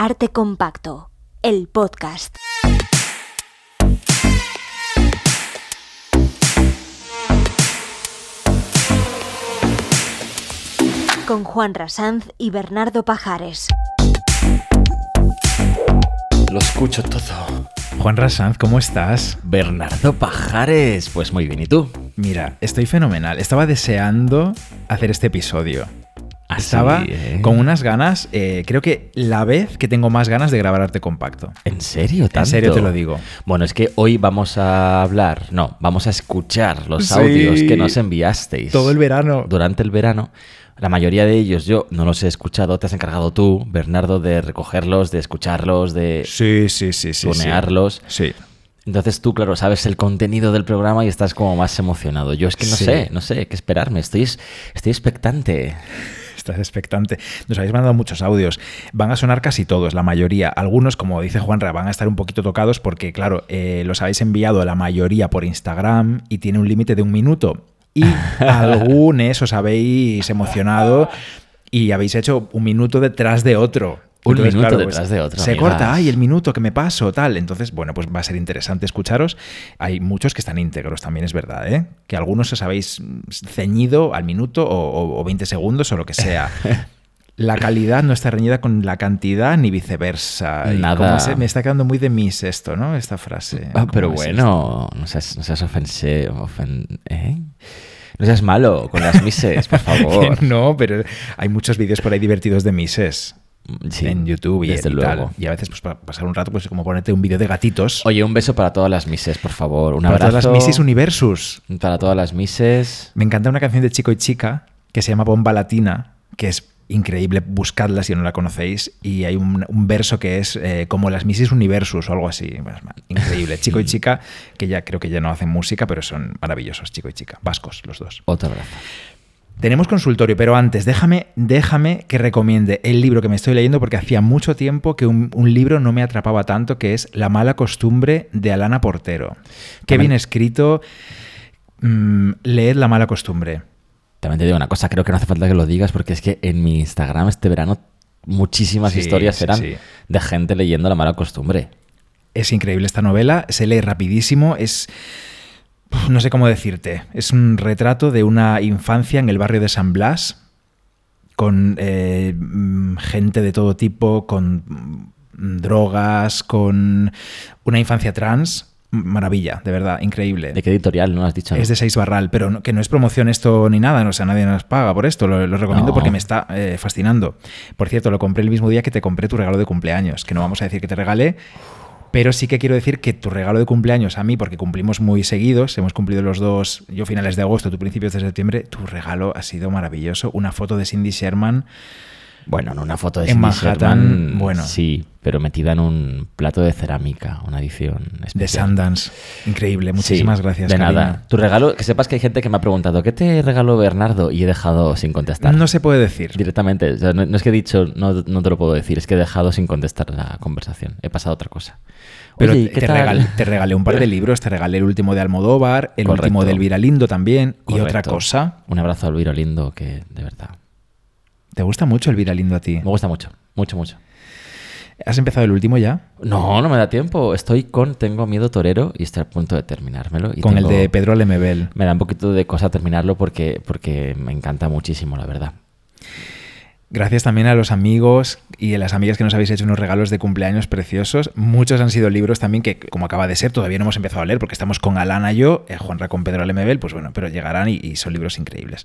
Arte Compacto, el podcast. Con Juan Rasanz y Bernardo Pajares. Lo escucho todo. Juan Rasanz, ¿cómo estás? Bernardo Pajares, pues muy bien, ¿y tú? Mira, estoy fenomenal. Estaba deseando hacer este episodio. Así, Estaba ¿eh? con unas ganas, eh, creo que la vez que tengo más ganas de grabar arte compacto. ¿En serio? En ¿Tanto? serio te lo digo. Bueno, es que hoy vamos a hablar, no, vamos a escuchar los Sí. audios que nos enviasteis Todo el verano. durante el verano. La mayoría de ellos yo no los he escuchado, te has encargado tú, Bernardo, de recogerlos, de escucharlos, de Sí, sí, sí, sí. tunearlos. Sí. Entonces tú, claro, sabes el contenido del programa y estás como más emocionado. Yo es que no Sí. sé, no sé qué esperarme, estoy, estoy expectante. Estás expectante. Nos habéis mandado muchos audios. Van a sonar casi todos, la mayoría. Algunos, como dice Juanra, van a estar un poquito tocados porque, claro, eh, los habéis enviado la mayoría por Instagram y tiene un límite de un minuto. Y algunos os habéis emocionado y habéis hecho un minuto detrás de otro. Un minuto detrás de otro, Se amigas. corta, ay, el minuto que me paso, tal. Entonces, bueno, pues va a ser interesante escucharos. Hay muchos que están íntegros, también es verdad, ¿eh? Que algunos os habéis ceñido al minuto o, o- o 20 segundos o lo que sea. La calidad no está reñida con la cantidad ni viceversa. Nada. se- me está quedando muy de mis esto, ¿no? Esta frase. Ah, ¿Cómo pero bueno, no seas, no seas ofense, ofen- ¿eh? No seas malo con las mises, por favor. No, pero hay muchos vídeos por ahí divertidos de mises. Sí, en YouTube y, desde y luego. tal. Y a veces, pues para pasar un rato, pues como ponerte un vídeo de gatitos. Oye, un beso para todas las mises, por favor. Un para abrazo. todas las Misis Universus. Para todas las mises. Me encanta una canción de Chico y Chica que se llama Bomba Latina, que es increíble, buscadla si no la conocéis, y hay un, un verso que es eh, como las Missis Universus o algo así. Bueno, increíble. Chico y Chica, que ya creo que ya no hacen música, pero son maravillosos, Chico y Chica. Vascos, los dos. Otro abrazo. Tenemos consultorio, pero antes, déjame, déjame que recomiende el libro que me estoy leyendo porque hacía mucho tiempo que un, un libro no me atrapaba tanto, que es La mala costumbre de Alana Portero. Qué También- bien escrito. Mm, leed La mala costumbre. También te digo una cosa, creo que no hace falta que lo digas porque es que en mi Instagram este verano muchísimas Sí, historias sí, eran sí. de gente leyendo la mala costumbre. Es increíble esta novela, se lee rapidísimo, es... No sé cómo decirte, es un retrato de una infancia en el barrio de San Blas, con eh, mm, gente de todo tipo, con mm, drogas, con una infancia trans. Maravilla, de verdad, increíble. ¿De qué editorial no has dicho? Es de Seis Barral, pero no- que no es promoción esto ni nada, no, o sea, nadie nos paga por esto, lo, lo recomiendo No. porque me está eh, fascinando. Por cierto, lo compré el mismo día que te compré tu regalo de cumpleaños, que no vamos a decir que te regalé, pero sí que quiero decir que tu regalo de cumpleaños a mí, porque cumplimos muy seguidos, hemos cumplido los dos, yo finales de agosto, tú principios de septiembre, tu regalo ha sido maravilloso. Una foto de Cindy Sherman, Bueno, en una foto de En Manhattan, Sherman, bueno. Sí, pero metida en un plato de cerámica, una edición de especial. Sundance. Increíble, muchísimas Sí, gracias. De nada. Tu regalo, que sepas que hay gente que me ha preguntado, ¿qué te regaló Bernardo? Y he dejado sin contestar. No se puede decir. Directamente. O sea, no, no es que he dicho, no, no te lo puedo decir, es que he dejado sin contestar la conversación. He pasado a otra cosa. Pero Oye, ¿y te, regalé, te regalé un par de libros, te regalé el último de Almodóvar, el Correcto. último de Elvira Lindo también, y otra cosa. Un abrazo a Elvira Lindo, que de verdad. ¿Te gusta mucho Elvira Lindo a ti? Me gusta mucho, mucho, mucho. ¿Has empezado el último ya? No, no me da tiempo. Estoy con Tengo Miedo Torero y estoy a punto de terminármelo. Y Con tengo- el de Pedro Lemebel. Me da un poquito de cosa terminarlo porque, porque me encanta muchísimo, la verdad. Gracias también a los amigos y a las amigas que nos habéis hecho unos regalos de cumpleaños preciosos. Muchos han sido libros también que, como acaba de ser, todavía no hemos empezado a leer porque estamos con Alana y yo, eh, Juanra con Pedro Lemebel, pues bueno, pero llegarán y, y son libros increíbles.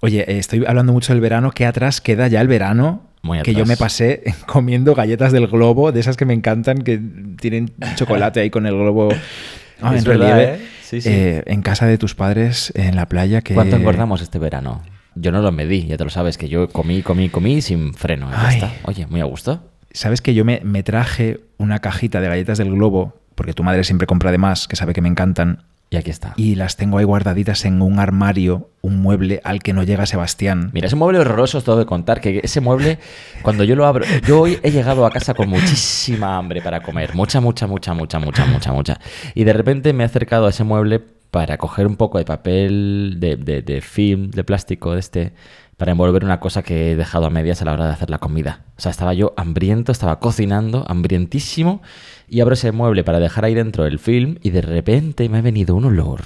Oye, eh, estoy hablando mucho del verano, que atrás queda ya el verano. Muy que yo me pasé comiendo galletas del globo, de esas que me encantan, que tienen chocolate ahí con el globo ah, en verdad, relieve. ¿eh? Sí, sí. Eh, en casa de tus padres, en la playa. Que... ¿Cuánto engordamos este verano? Yo no lo medí, ya te lo sabes, que yo comí, comí, comí sin freno. ya está. Oye, muy a gusto. ¿Sabes que yo me, me traje una cajita de galletas del globo? Porque tu madre siempre compra de más, que sabe que me encantan. Y aquí está. Y las tengo ahí guardaditas en un armario, un mueble al que no llega Sebastián. Mira, es un mueble horroroso, os tengo que contar, que ese mueble, cuando yo lo abro, yo hoy he llegado a casa con muchísima hambre para comer, mucha, mucha, mucha, mucha, mucha, mucha, mucha. Y de repente me he acercado a ese mueble para coger un poco de papel, de, de, de film, de plástico, de este, para envolver una cosa que he dejado a medias a la hora de hacer la comida. O sea, estaba yo hambriento, estaba cocinando, hambrientísimo, y abro ese mueble para dejar ahí dentro el film y de repente me ha venido un olor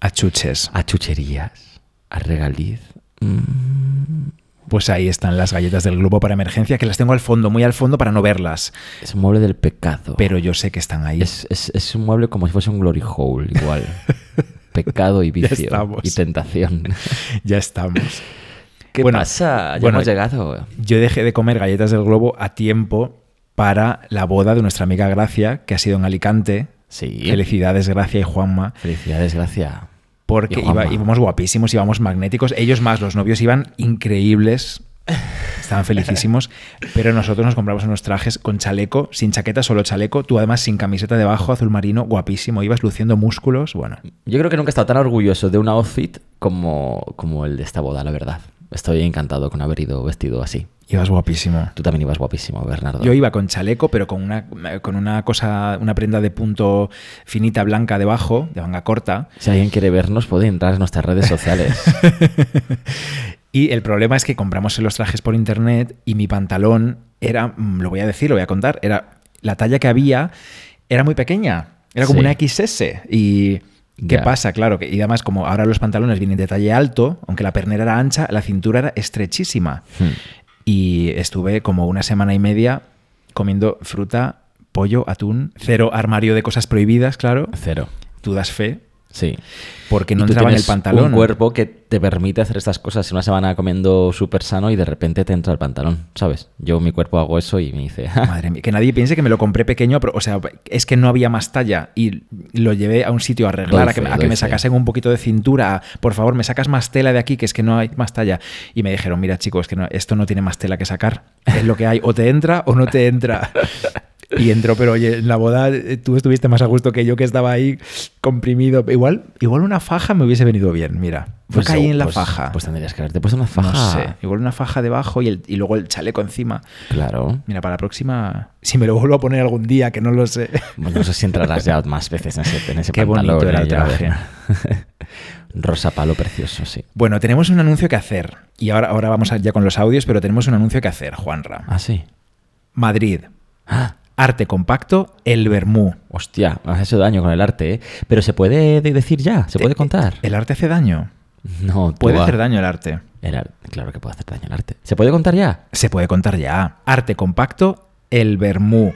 A chuches. a chucherías, a regaliz. Mm, Pues ahí están las galletas del globo para emergencia, que las tengo al fondo, muy al fondo para no verlas. es un mueble del pecado. Pero yo sé que están ahí. Es, es- es un mueble como si fuese un glory hole, igual. Pecado y Ya vicio estamos. y tentación. Ya estamos. ¿Qué Bueno, pasa? Ya bueno, hemos llegado. Yo dejé de comer galletas del globo a tiempo para la boda de nuestra amiga Gracia, que ha sido en Alicante. Sí. Felicidades, Gracia y Juanma. Felicidades, gracia. Porque iba- íbamos guapísimos, íbamos magnéticos. Ellos más, los novios iban increíbles. Estaban felicísimos. pero nosotros nos compramos unos trajes con chaleco, sin chaqueta, solo chaleco. Tú además sin camiseta debajo, azul marino, guapísimo. Ibas luciendo músculos. Bueno, Yo creo que nunca he estado tan orgulloso de un outfit como, como el de esta boda, la verdad. Estoy encantado con haber ido vestido así. ibas guapísimo. Tú también ibas guapísimo, Bernardo. Yo iba con chaleco, pero con una, con una cosa, una prenda de punto finita blanca debajo, de manga corta. Si alguien quiere vernos, puede entrar en nuestras redes sociales. Y el problema es que compramos los trajes por internet y mi pantalón era, mm, lo voy a decir, lo voy a contar, era la talla que había era muy pequeña, era como Sí. una XS y ¿qué pasa? Claro, que y además como ahora los pantalones vienen de talle alto, aunque la pernera era ancha, la cintura era estrechísima. Hmm. Y estuve como una semana y media comiendo fruta, pollo, atún, cero armario de cosas prohibidas, claro. Cero. Tú das fe, Sí. porque no entraba en el pantalón. Un cuerpo que te permite hacer estas cosas una semana comiendo súper sano y de repente te entra el pantalón, ¿sabes? Yo mi cuerpo hago eso y me dice, "Ah, Madre mía, que nadie piense que me lo compré pequeño, pero, o sea, es que no había más talla y lo llevé a un sitio a arreglar, Doy a que, fe, a que doy me fe. sacasen un poquito de cintura, a, por favor, me sacas más tela de aquí, que es que no hay más talla. Y me dijeron, mira chicos, que no- esto no tiene más tela que sacar, es lo que hay, o te entra o no te entra. Y entró, pero oye, en la boda eh, tú estuviste más a gusto que yo que estaba ahí comprimido. Igual, igual una faja me hubiese venido bien, mira. Pues, caí en la pues- faja. Pues tendrías que haberte puesto una faja. no sé, igual una faja debajo y, el- y luego el chaleco encima. Claro. Mira, para la próxima, si me lo vuelvo a poner algún día, que no lo sé. Bueno, no sé si entrarás ya más veces en ese, en ese Qué pantalón. bonito era eh, el traje. Rosa palo precioso, sí. Bueno, tenemos un anuncio que hacer. Y ahora, ahora vamos ya con los audios, pero tenemos un anuncio que hacer, Juanra. Ah, sí. Madrid, Ah, arte compacto, el Bermú. hostia, has hecho daño con el arte, ¿eh? Pero se puede de- decir ya, se puede Eh, contar. ¿El arte hace daño? No, Puede hacer daño el arte. el ar- Claro que puede hacer daño el arte. ¿Se puede contar ya? Se puede contar ya. Arte compacto, el Bermú.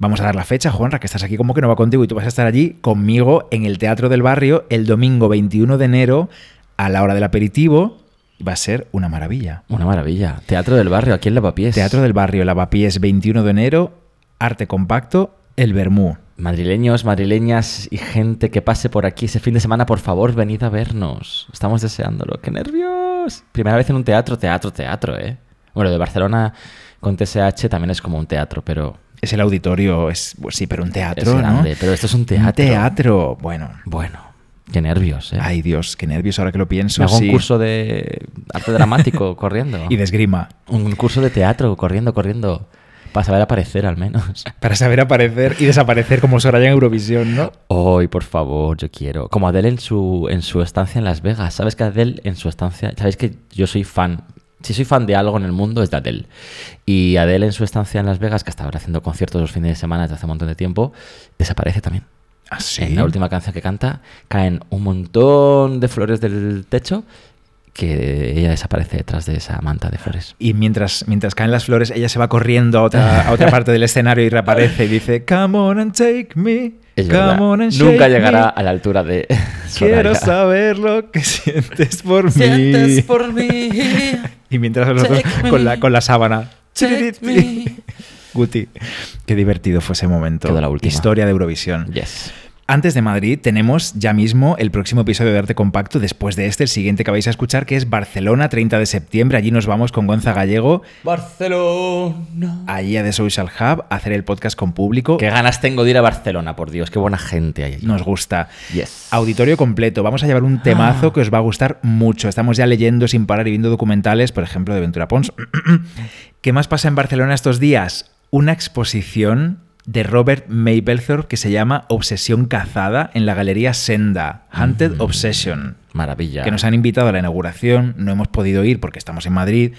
Vamos a dar la fecha, Juanra, que estás aquí como que no va contigo y tú vas a estar allí conmigo en el Teatro del Barrio el domingo 21 de enero a la hora del aperitivo. Va a ser una maravilla. Una maravilla. Teatro del barrio, aquí en Lavapiés. Teatro del Barrio, Lavapiés, 21 de enero, arte compacto, el Bermú. Madrileños, madrileñas y gente que pase por aquí ese fin de semana, por favor, venid a vernos. Estamos deseándolo. ¡Qué nervios! Primera vez en un teatro, teatro, teatro, ¿eh? Bueno, de Barcelona con TSH también es como un teatro, pero Es el auditorio, es pues sí, pero un teatro, es ¿no? grande. Pero esto es un teatro. Un teatro. Bueno. Bueno, qué nervios, ¿eh? Ay, Dios, qué nervios ahora que lo pienso. Me hago sí. un curso de arte dramático corriendo. Y de esgrima. Un curso de teatro corriendo, corriendo. Para saber aparecer al menos. Para saber aparecer y desaparecer como Soraya en Eurovisión, ¿no? Hoy, por favor, yo quiero. Como Adele en su, en su estancia en Las Vegas. ¿Sabes que Adele en su estancia... Sabéis que yo soy fan... Si soy fan de algo en el mundo es de Adele. Y Adele en su estancia en Las Vegas, que hasta ahora haciendo conciertos los fines de semana desde hace un montón de tiempo, desaparece también. Así. En la última canción que canta caen un montón de flores del techo que ella desaparece detrás de esa manta de flores. Y mientras, mientras caen las flores, ella se va corriendo a otra, a otra parte del escenario y reaparece y dice, Come on and take me. Es come on and Nunca shake llegará me. a la altura de Quiero saber lo que sientes por Sientes mí. por mí. Y mientras nosotros Take me. con la, con la sábana. Take me. Guti. Qué divertido fue ese momento. Quedó la última. Historia de Eurovisión. Yes. Antes de Madrid tenemos ya mismo el próximo episodio de Arte Compacto, después de este, el siguiente que vais a escuchar, que es Barcelona, 30 de septiembre. Allí nos vamos con Gonza Gallego, Barcelona. allí a The Social Hub, a hacer el podcast con público. Qué ganas tengo de ir a Barcelona, por Dios, qué buena gente hay allí. Nos gusta. Yes. Auditorio completo. Vamos a llevar un temazo que os va a gustar mucho. Estamos ya leyendo sin parar y viendo documentales, por ejemplo, de Ventura Pons. ¿Qué más pasa en Barcelona estos días? Una exposición de Robert Mapplethorpe que se llama Obsesión cazada en la galería Senda, Hunted Obsession. Maravilla. que nos han invitado a la inauguración. No hemos podido ir porque estamos en Madrid,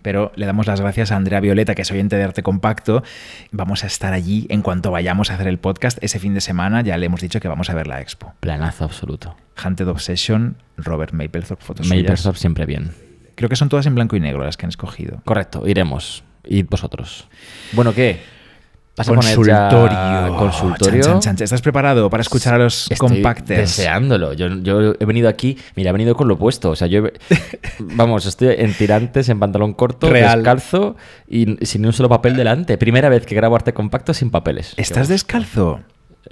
pero le damos las gracias a Andrea Violeta, que es oyente de Arte Compacto. Vamos a estar allí en cuanto vayamos a hacer el podcast ese fin de semana. Ya le hemos dicho que vamos a ver la expo. Planazo absoluto. Haunted Obsession, Robert Mapplethorpe, fotos. Mapplethorpe siempre bien. Creo que son todas en blanco y negro las que han escogido. Correcto, iremos. Id vosotros. Bueno, ¿qué? ¿Vas a poner Consultorio. consultorio? Chan, chan, chan. ¿Estás preparado para escuchar a los Estoy compacters? deseándolo. Yo, yo he venido aquí, mira, he venido con lo opuesto. O sea, yo, he- vamos, estoy en tirantes, en pantalón corto, Real. descalzo y sin un solo papel delante. Primera vez que grabo arte compacto sin papeles. ¿Estás descalzo?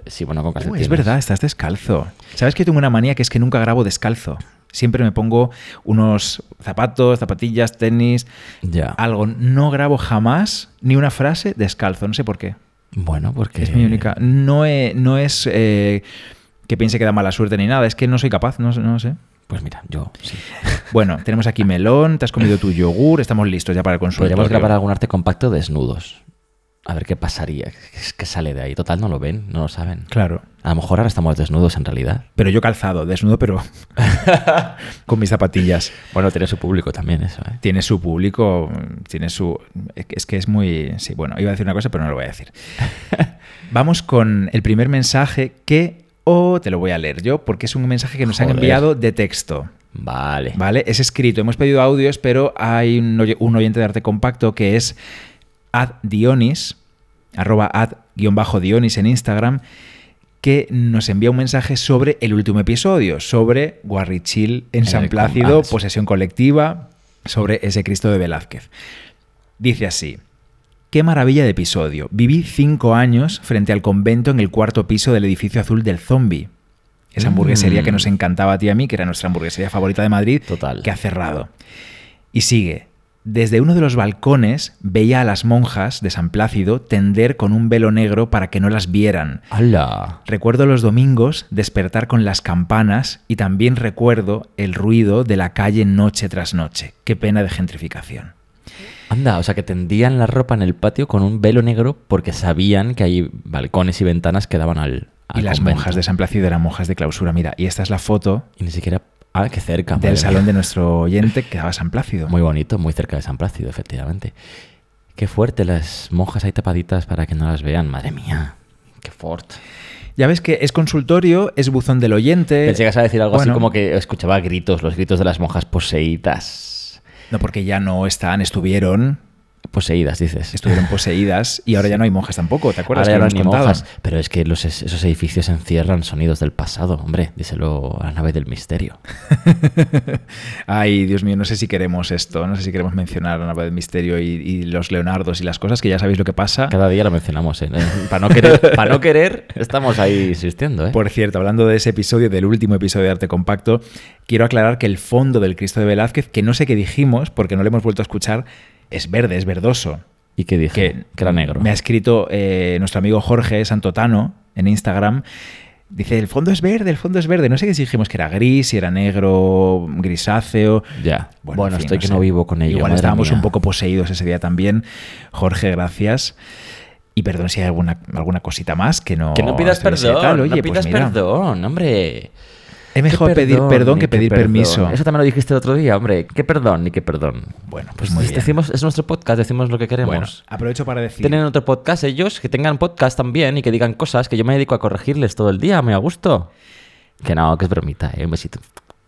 Sí, bueno, con calcetines. es verdad, estás descalzo. ¿Sabes que tengo una manía que es que nunca grabo descalzo? Siempre me pongo unos zapatos, zapatillas, tenis, Ya. algo. No grabo jamás ni una frase descalzo, no sé por qué. Bueno, porque... Es mi única. No, he- no es eh, que piense que da mala suerte ni nada, es que no soy capaz, no, no sé. Pues mira, yo sí. Bueno, tenemos aquí melón, te has comido tu yogur, estamos listos ya para el consultorio. Podríamos grabar algún arte compacto desnudos. A ver qué pasaría. ¿Qué, qué sale de ahí? Total, no lo ven, no lo saben. Claro. A lo mejor ahora estamos desnudos en realidad. Pero yo calzado, desnudo, pero con mis zapatillas. Bueno, tiene su público también eso, ¿eh? Tiene su público, tiene su... Es que es muy... Sí, bueno, iba a decir una cosa, pero no lo voy a decir. Vamos con el primer mensaje que... O te lo voy a leer yo, porque es un mensaje que nos han enviado de texto. Vale. ¿Vale? Es escrito. Hemos pedido audios, pero hay un, oy- un oyente de arte compacto que es addionis, arroba ad-dionis en Instagram, que nos envía un mensaje sobre el último episodio, sobre Guarrichil en San el Plácido, posesión colectiva, sobre ese Cristo de Velázquez. Dice así. Qué maravilla de episodio. Viví cinco años frente al convento en el cuarto piso del edificio azul del zombie. Esa hamburguesería Mm. que nos encantaba a ti y a mí, que era nuestra hamburguesería favorita de Madrid, Total. que ha cerrado. Y sigue. Desde uno de los balcones veía a las monjas de San Plácido tender con un velo negro para que no las vieran. ¡Hala! Recuerdo los domingos despertar con las campanas y también recuerdo el ruido de la calle noche tras noche. Qué pena de gentrificación. Anda, o sea que tendían la ropa en el patio con un velo negro porque sabían que hay balcones y ventanas que daban al. y las convento. monjas de San Plácido eran monjas de clausura. Mira, y esta es la foto Y ni siquiera. Ah, qué cerca. del salón de nuestro oyente que daba San Plácido. Muy bonito, muy cerca de San Plácido, efectivamente. Qué fuerte, las monjas ahí tapaditas para que no las vean. Madre mía, qué fuerte. Ya ves que es consultorio, es buzón del oyente. Que ibas a decir algo Bueno, así como que escuchaba gritos, los gritos de las monjas poseídas. No, porque ya no están, estuvieron, Poseídas, dices. estuvieron poseídas y ahora ya no hay monjas tampoco, ¿te acuerdas? Ahora ya no hay monjas. Pero es que los, esos edificios encierran sonidos del pasado, hombre. Díselo a la nave del misterio. Ay, Dios mío, no sé si queremos esto, no sé si queremos mencionar la nave del misterio y, y los Leonardos y las cosas, que ya sabéis lo que pasa. Cada día lo mencionamos, ¿eh? Para no querer, para no querer estamos ahí insistiendo, ¿eh? Por cierto, hablando de ese episodio, del último episodio de Arte Compacto, quiero aclarar que el fondo del Cristo de Velázquez, que no sé qué dijimos, porque no lo hemos vuelto a escuchar, es verde, es verdoso. ¿Y qué dije? que, Que, era negro. Me ha escrito eh, nuestro amigo Jorge Santotano en Instagram. Dice, el fondo es verde, el fondo es verde. No sé qué si dijimos que era gris, si era negro, grisáceo. Ya. Bueno, en fin, estoy que sé. no vivo con ello. Igual estábamos mía. un poco poseídos ese día también. Jorge, gracias. Y perdón si hay alguna, alguna cosita más que no... Que no pidas perdón. Oye, no pues pidas mira, perdón, hombre. Es mejor pedir perdón que pedir perdón. permiso. Eso también lo dijiste el otro día, hombre. ¿Qué perdón ni qué perdón? Bueno, pues muy bien. decimos, es nuestro podcast, decimos lo que queremos. Bueno, aprovecho para decir... Tienen otro podcast ellos, que tengan podcast también y que digan cosas que yo me dedico a corregirles todo el día, me a gusto. Que no, que es bromita, ¿eh? un besito.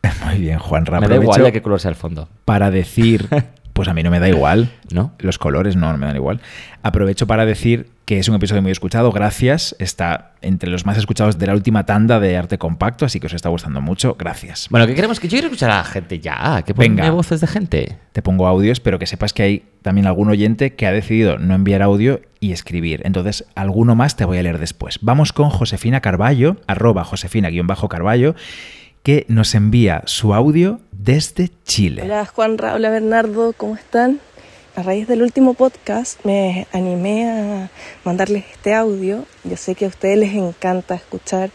Muy bien, Juan Me da igual de qué color sea el fondo, para decir... Pues a mí no me da igual. ¿no? Los colores no, no me dan igual. Aprovecho para decir que es un episodio muy escuchado, gracias. Está entre los más escuchados de la última tanda de Arte Compacto, así que os está gustando mucho. Gracias. Bueno, ¿qué queremos? Que yo quiero escuchar a la gente ya, que ponga voces de gente. Te pongo audios, pero que sepas que hay también algún oyente que ha decidido no enviar audio y escribir. Entonces, alguno más te voy a leer después. Vamos con Josefina Carballo, arroba Josefina-Carballo, que nos envía su audio desde Chile. Hola Juan, hola Bernardo, ¿cómo están? A raíz del último podcast me animé a mandarles este audio. Yo sé que a ustedes les encanta escuchar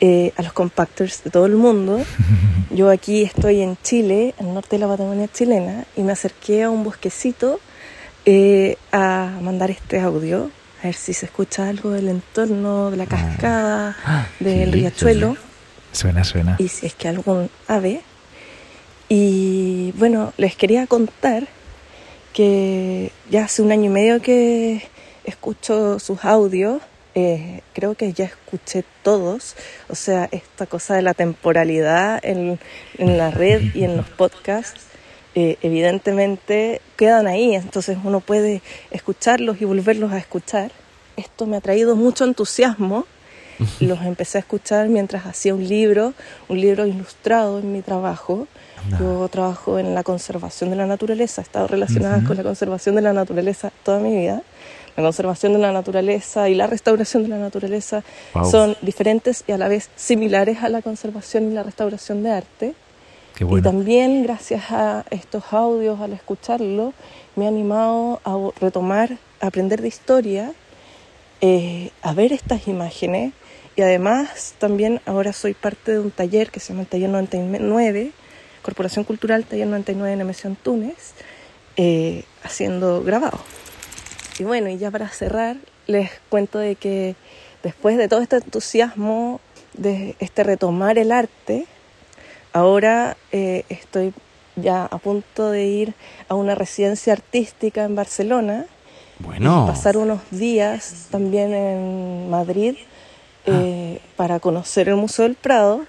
eh, a los compactors de todo el mundo. Yo aquí estoy en Chile, al norte de la Patagonia chilena, y me acerqué a un bosquecito eh, a mandar este audio. A ver si se escucha algo del entorno, de la cascada, Ah, del riachuelo. Suena, suena. y si es que algún ave. Y bueno, les quería contar que ya hace un año y medio que escucho sus audios, eh, creo que ya escuché todos, o sea, esta cosa de la temporalidad en, en la red y en los podcasts, eh, evidentemente quedan ahí, entonces uno puede escucharlos y volverlos a escuchar. Esto me ha traído mucho entusiasmo los empecé a escuchar mientras hacía un libro, un libro ilustrado en mi trabajo. Yo trabajo en la conservación de la naturaleza, he estado relacionada con la conservación de la naturaleza toda mi vida. La conservación de la naturaleza y la restauración de la naturaleza Wow. son diferentes y a la vez similares a la conservación y la restauración de arte. Qué Y bueno. también gracias a estos audios, al escucharlo, me ha animado a retomar, a aprender de historia, eh, a ver estas imágenes y además también ahora soy parte de un taller que se llama el Taller 99, Corporación Cultural Taller 99 en Emisión Túnez, eh, haciendo grabado. Y bueno, y ya para cerrar, les cuento de que después de todo este entusiasmo, de este retomar el arte, ahora eh, estoy ya a punto de ir a una residencia artística en Barcelona Bueno. y pasar unos días también en Madrid eh, para conocer el Museo del Prado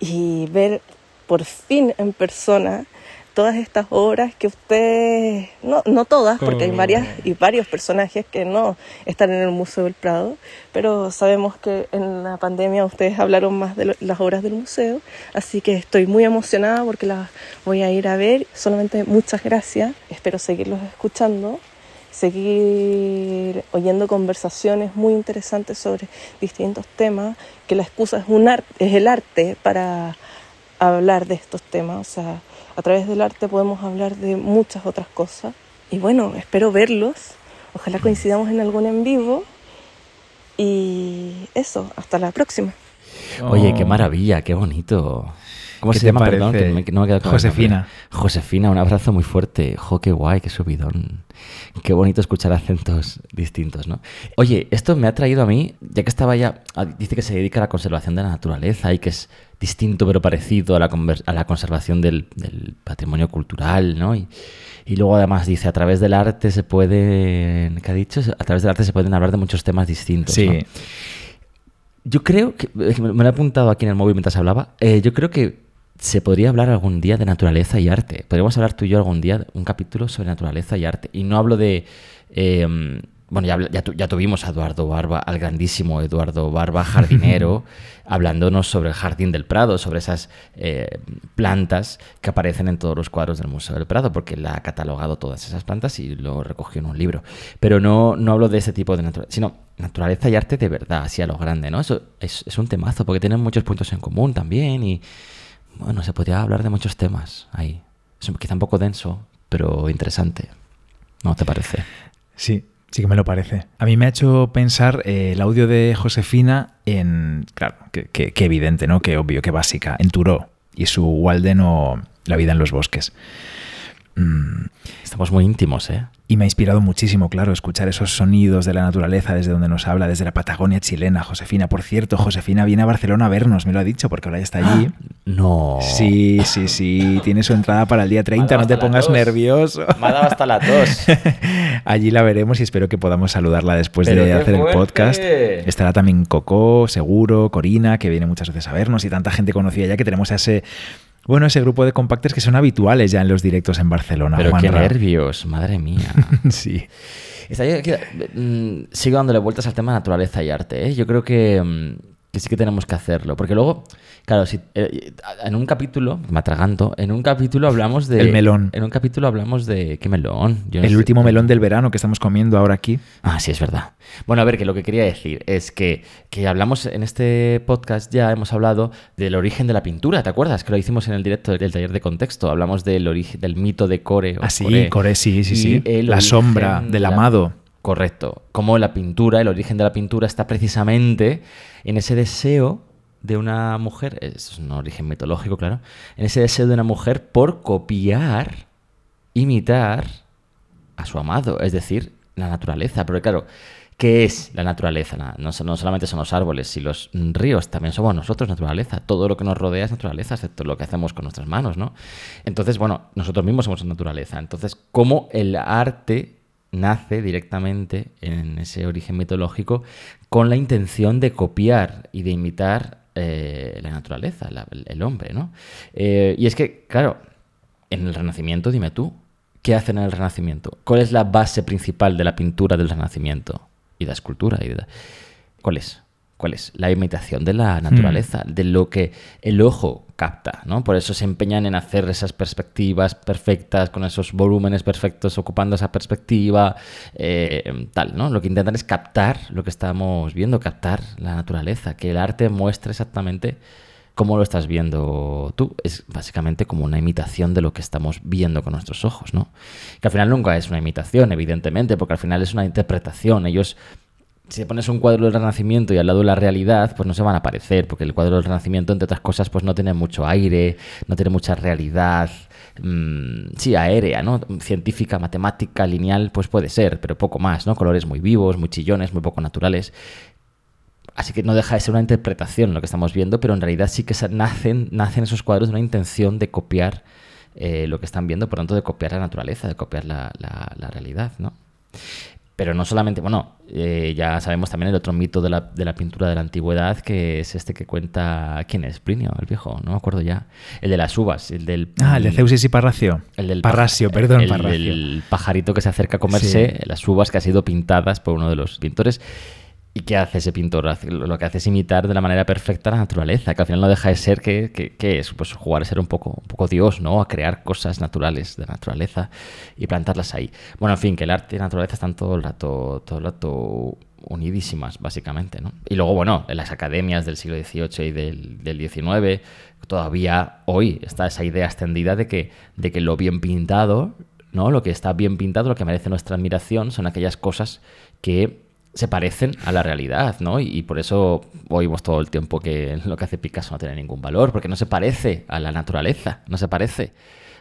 y ver por fin en persona todas estas obras que ustedes, no, no todas, porque hay varias y varios personajes que no están en el Museo del Prado, pero sabemos que en la pandemia ustedes hablaron más de lo- las obras del museo, así que estoy muy emocionada porque las voy a ir a ver. Solamente muchas gracias, espero seguirlos escuchando seguir oyendo conversaciones muy interesantes sobre distintos temas, que la excusa es, un arte, es el arte para hablar de estos temas, o sea, a través del arte podemos hablar de muchas otras cosas. Y bueno, espero verlos, ojalá coincidamos en algún en vivo y eso, hasta la próxima. Oye, qué Oh. maravilla, qué bonito. ¿Cómo ¿Qué se llama? Perdón, que me- no me el Josefina. Josefina, un abrazo muy fuerte. Jo, qué guay, qué subidón. Qué bonito escuchar acentos distintos, ¿no? Oye, esto me ha traído a mí, ya que estaba ya, a- dice que se dedica a la conservación de la naturaleza y que es distinto pero parecido a la, conver- a la conservación del, del patrimonio cultural, ¿no? Y, y luego además dice, a través del arte se puede, ¿qué ha dicho? A través del arte se pueden hablar de muchos temas distintos. Sí. ¿no? Yo creo que, me lo he apuntado aquí en el móvil mientras hablaba, eh, yo creo que se podría hablar algún día de naturaleza y arte. Podríamos hablar tú y yo algún día un capítulo sobre naturaleza y arte. Y no hablo de... eh, bueno, ya, ya tuvimos a Eduardo Barba, al grandísimo Eduardo Barba, jardinero, hablándonos sobre el jardín del Prado, sobre esas eh, plantas que aparecen en todos los cuadros del Museo del Prado, porque él ha catalogado todas esas plantas y lo recogió en un libro. Pero no, no hablo de ese tipo de naturaleza, sino naturaleza y arte de verdad, así a lo grande, ¿no? Eso es, es un temazo, porque tienen muchos puntos en común también y, bueno, se podría hablar de muchos temas ahí. Es quizá un poco denso, pero interesante. ¿No te parece? Sí, sí que me lo parece. A mí me ha hecho pensar eh, el audio de Josefina en, claro, que, que- que evidente, ¿no? Que obvio, que básica, en Turó y su Walden o La vida en los bosques. Mm, Estamos muy íntimos, ¿eh? Y me ha inspirado muchísimo, claro, escuchar esos sonidos de la naturaleza desde donde nos habla, desde la Patagonia chilena. Josefina, por cierto, Josefina viene a Barcelona a vernos, me lo ha dicho, porque ahora ya está allí. No. Sí, sí, sí, tiene su entrada para el día 30, no te pongas nervioso. Me ha dado hasta la tos. Allí la veremos y espero que podamos saludarla después Pero de hacer el podcast. Estará también Coco, seguro, Corina, que viene muchas veces a vernos y tanta gente conocida ya que tenemos a ese, bueno, ese grupo de compacters que son habituales ya en los directos en Barcelona. Pero qué nervios, madre mía. sí. Está yo mm, sigo dándole vueltas al tema naturaleza y arte. ¿eh? Yo creo que, mm, que sí que tenemos que hacerlo. Porque luego, claro, si, eh, en un capítulo, me atraganto, en un capítulo hablamos de. El melón. En un capítulo hablamos de. ¿Qué melón? Yo no El sé. último melón del verano que estamos comiendo ahora aquí. Ah, sí, es verdad. Bueno, a ver, que lo que quería decir es que, que hablamos en este podcast ya, hemos hablado del origen de la pintura, ¿te acuerdas? Que lo hicimos en el directo del taller de contexto. Hablamos del origen, del mito de Core. o Ah, sí. Core, sí, sí, Y sí. La origen sombra de del amado. Correcto. Como la pintura, el origen de la pintura está precisamente en ese deseo de una mujer, es un origen mitológico, claro, en ese deseo de una mujer por copiar, imitar a su amado, es decir, la naturaleza. Pero claro, ¿Qué es la naturaleza? Na- No, no solamente son los árboles y los ríos, también somos nosotros naturaleza. Todo lo que nos rodea es naturaleza, excepto lo que hacemos con nuestras manos, ¿no? Entonces, bueno, nosotros mismos somos naturaleza. Entonces, ¿cómo el arte nace directamente en ese origen mitológico con la intención de copiar y de imitar eh, la naturaleza, el, hombre, ¿no? Eh, y es que, claro, en el Renacimiento, dime tú, ¿qué hacen en el Renacimiento? ¿Cuál es la base principal de la pintura del Renacimiento? Y la escultura. Y de ¿Cuál es? ¿Cuál es? La imitación de la naturaleza, de lo que el ojo capta, ¿no? Por eso se empeñan en hacer esas perspectivas perfectas, con esos volúmenes perfectos, ocupando esa perspectiva, eh, tal, ¿no? Lo que intentan es captar lo que estamos viendo, captar la naturaleza, que el arte muestre exactamente cómo lo estás viendo tú. Es básicamente como una imitación de lo que estamos viendo con nuestros ojos, ¿no? Que al final nunca es una imitación, evidentemente, porque al final es una interpretación. Ellos, si pones un cuadro del Renacimiento y al lado la realidad, pues no se van a parecer, porque el cuadro del Renacimiento, entre otras cosas, pues no tiene mucho aire, no tiene mucha realidad. mm, sí, aérea, ¿no? Científica, matemática, lineal, pues puede ser, pero poco más, ¿no? Colores muy vivos, muy chillones, muy poco naturales. Así que no deja de ser una interpretación lo que estamos viendo, pero en realidad sí que nacen, nacen esos cuadros de una intención de copiar eh, lo que están viendo, por tanto, de copiar la naturaleza, de copiar la- la realidad, ¿no? Pero no solamente, bueno, eh, ya sabemos también el otro mito de la, de la pintura de la antigüedad, que es este que cuenta, ¿quién es? Plinio, el viejo, no me acuerdo ya. El de las uvas, el del... Ah, el de Zeusis y Parracio. El del Parrasio, paj- perdón, el, Parracio. el pajarito que se acerca a comerse Sí. las uvas que han sido pintadas por uno de los pintores. ¿Y qué hace ese pintor? Lo que hace es imitar de la manera perfecta la naturaleza, que al final no deja de ser que, es pues jugar a ser un poco, poco Dios, ¿no? A crear cosas naturales de la naturaleza y plantarlas ahí. Bueno, en fin, que el arte y la naturaleza están todo el rato, todo el rato unidísimas, básicamente, ¿no? Y luego, bueno, en las academias del siglo XVIII y del, del XIX, todavía hoy está esa idea extendida de que, de que lo bien pintado, ¿no? Lo que está bien pintado, lo que merece nuestra admiración, son aquellas cosas que se parecen a la realidad, ¿no? Y, y por eso oímos todo el tiempo que lo que hace Picasso no tiene ningún valor, porque no se parece a la naturaleza, no se parece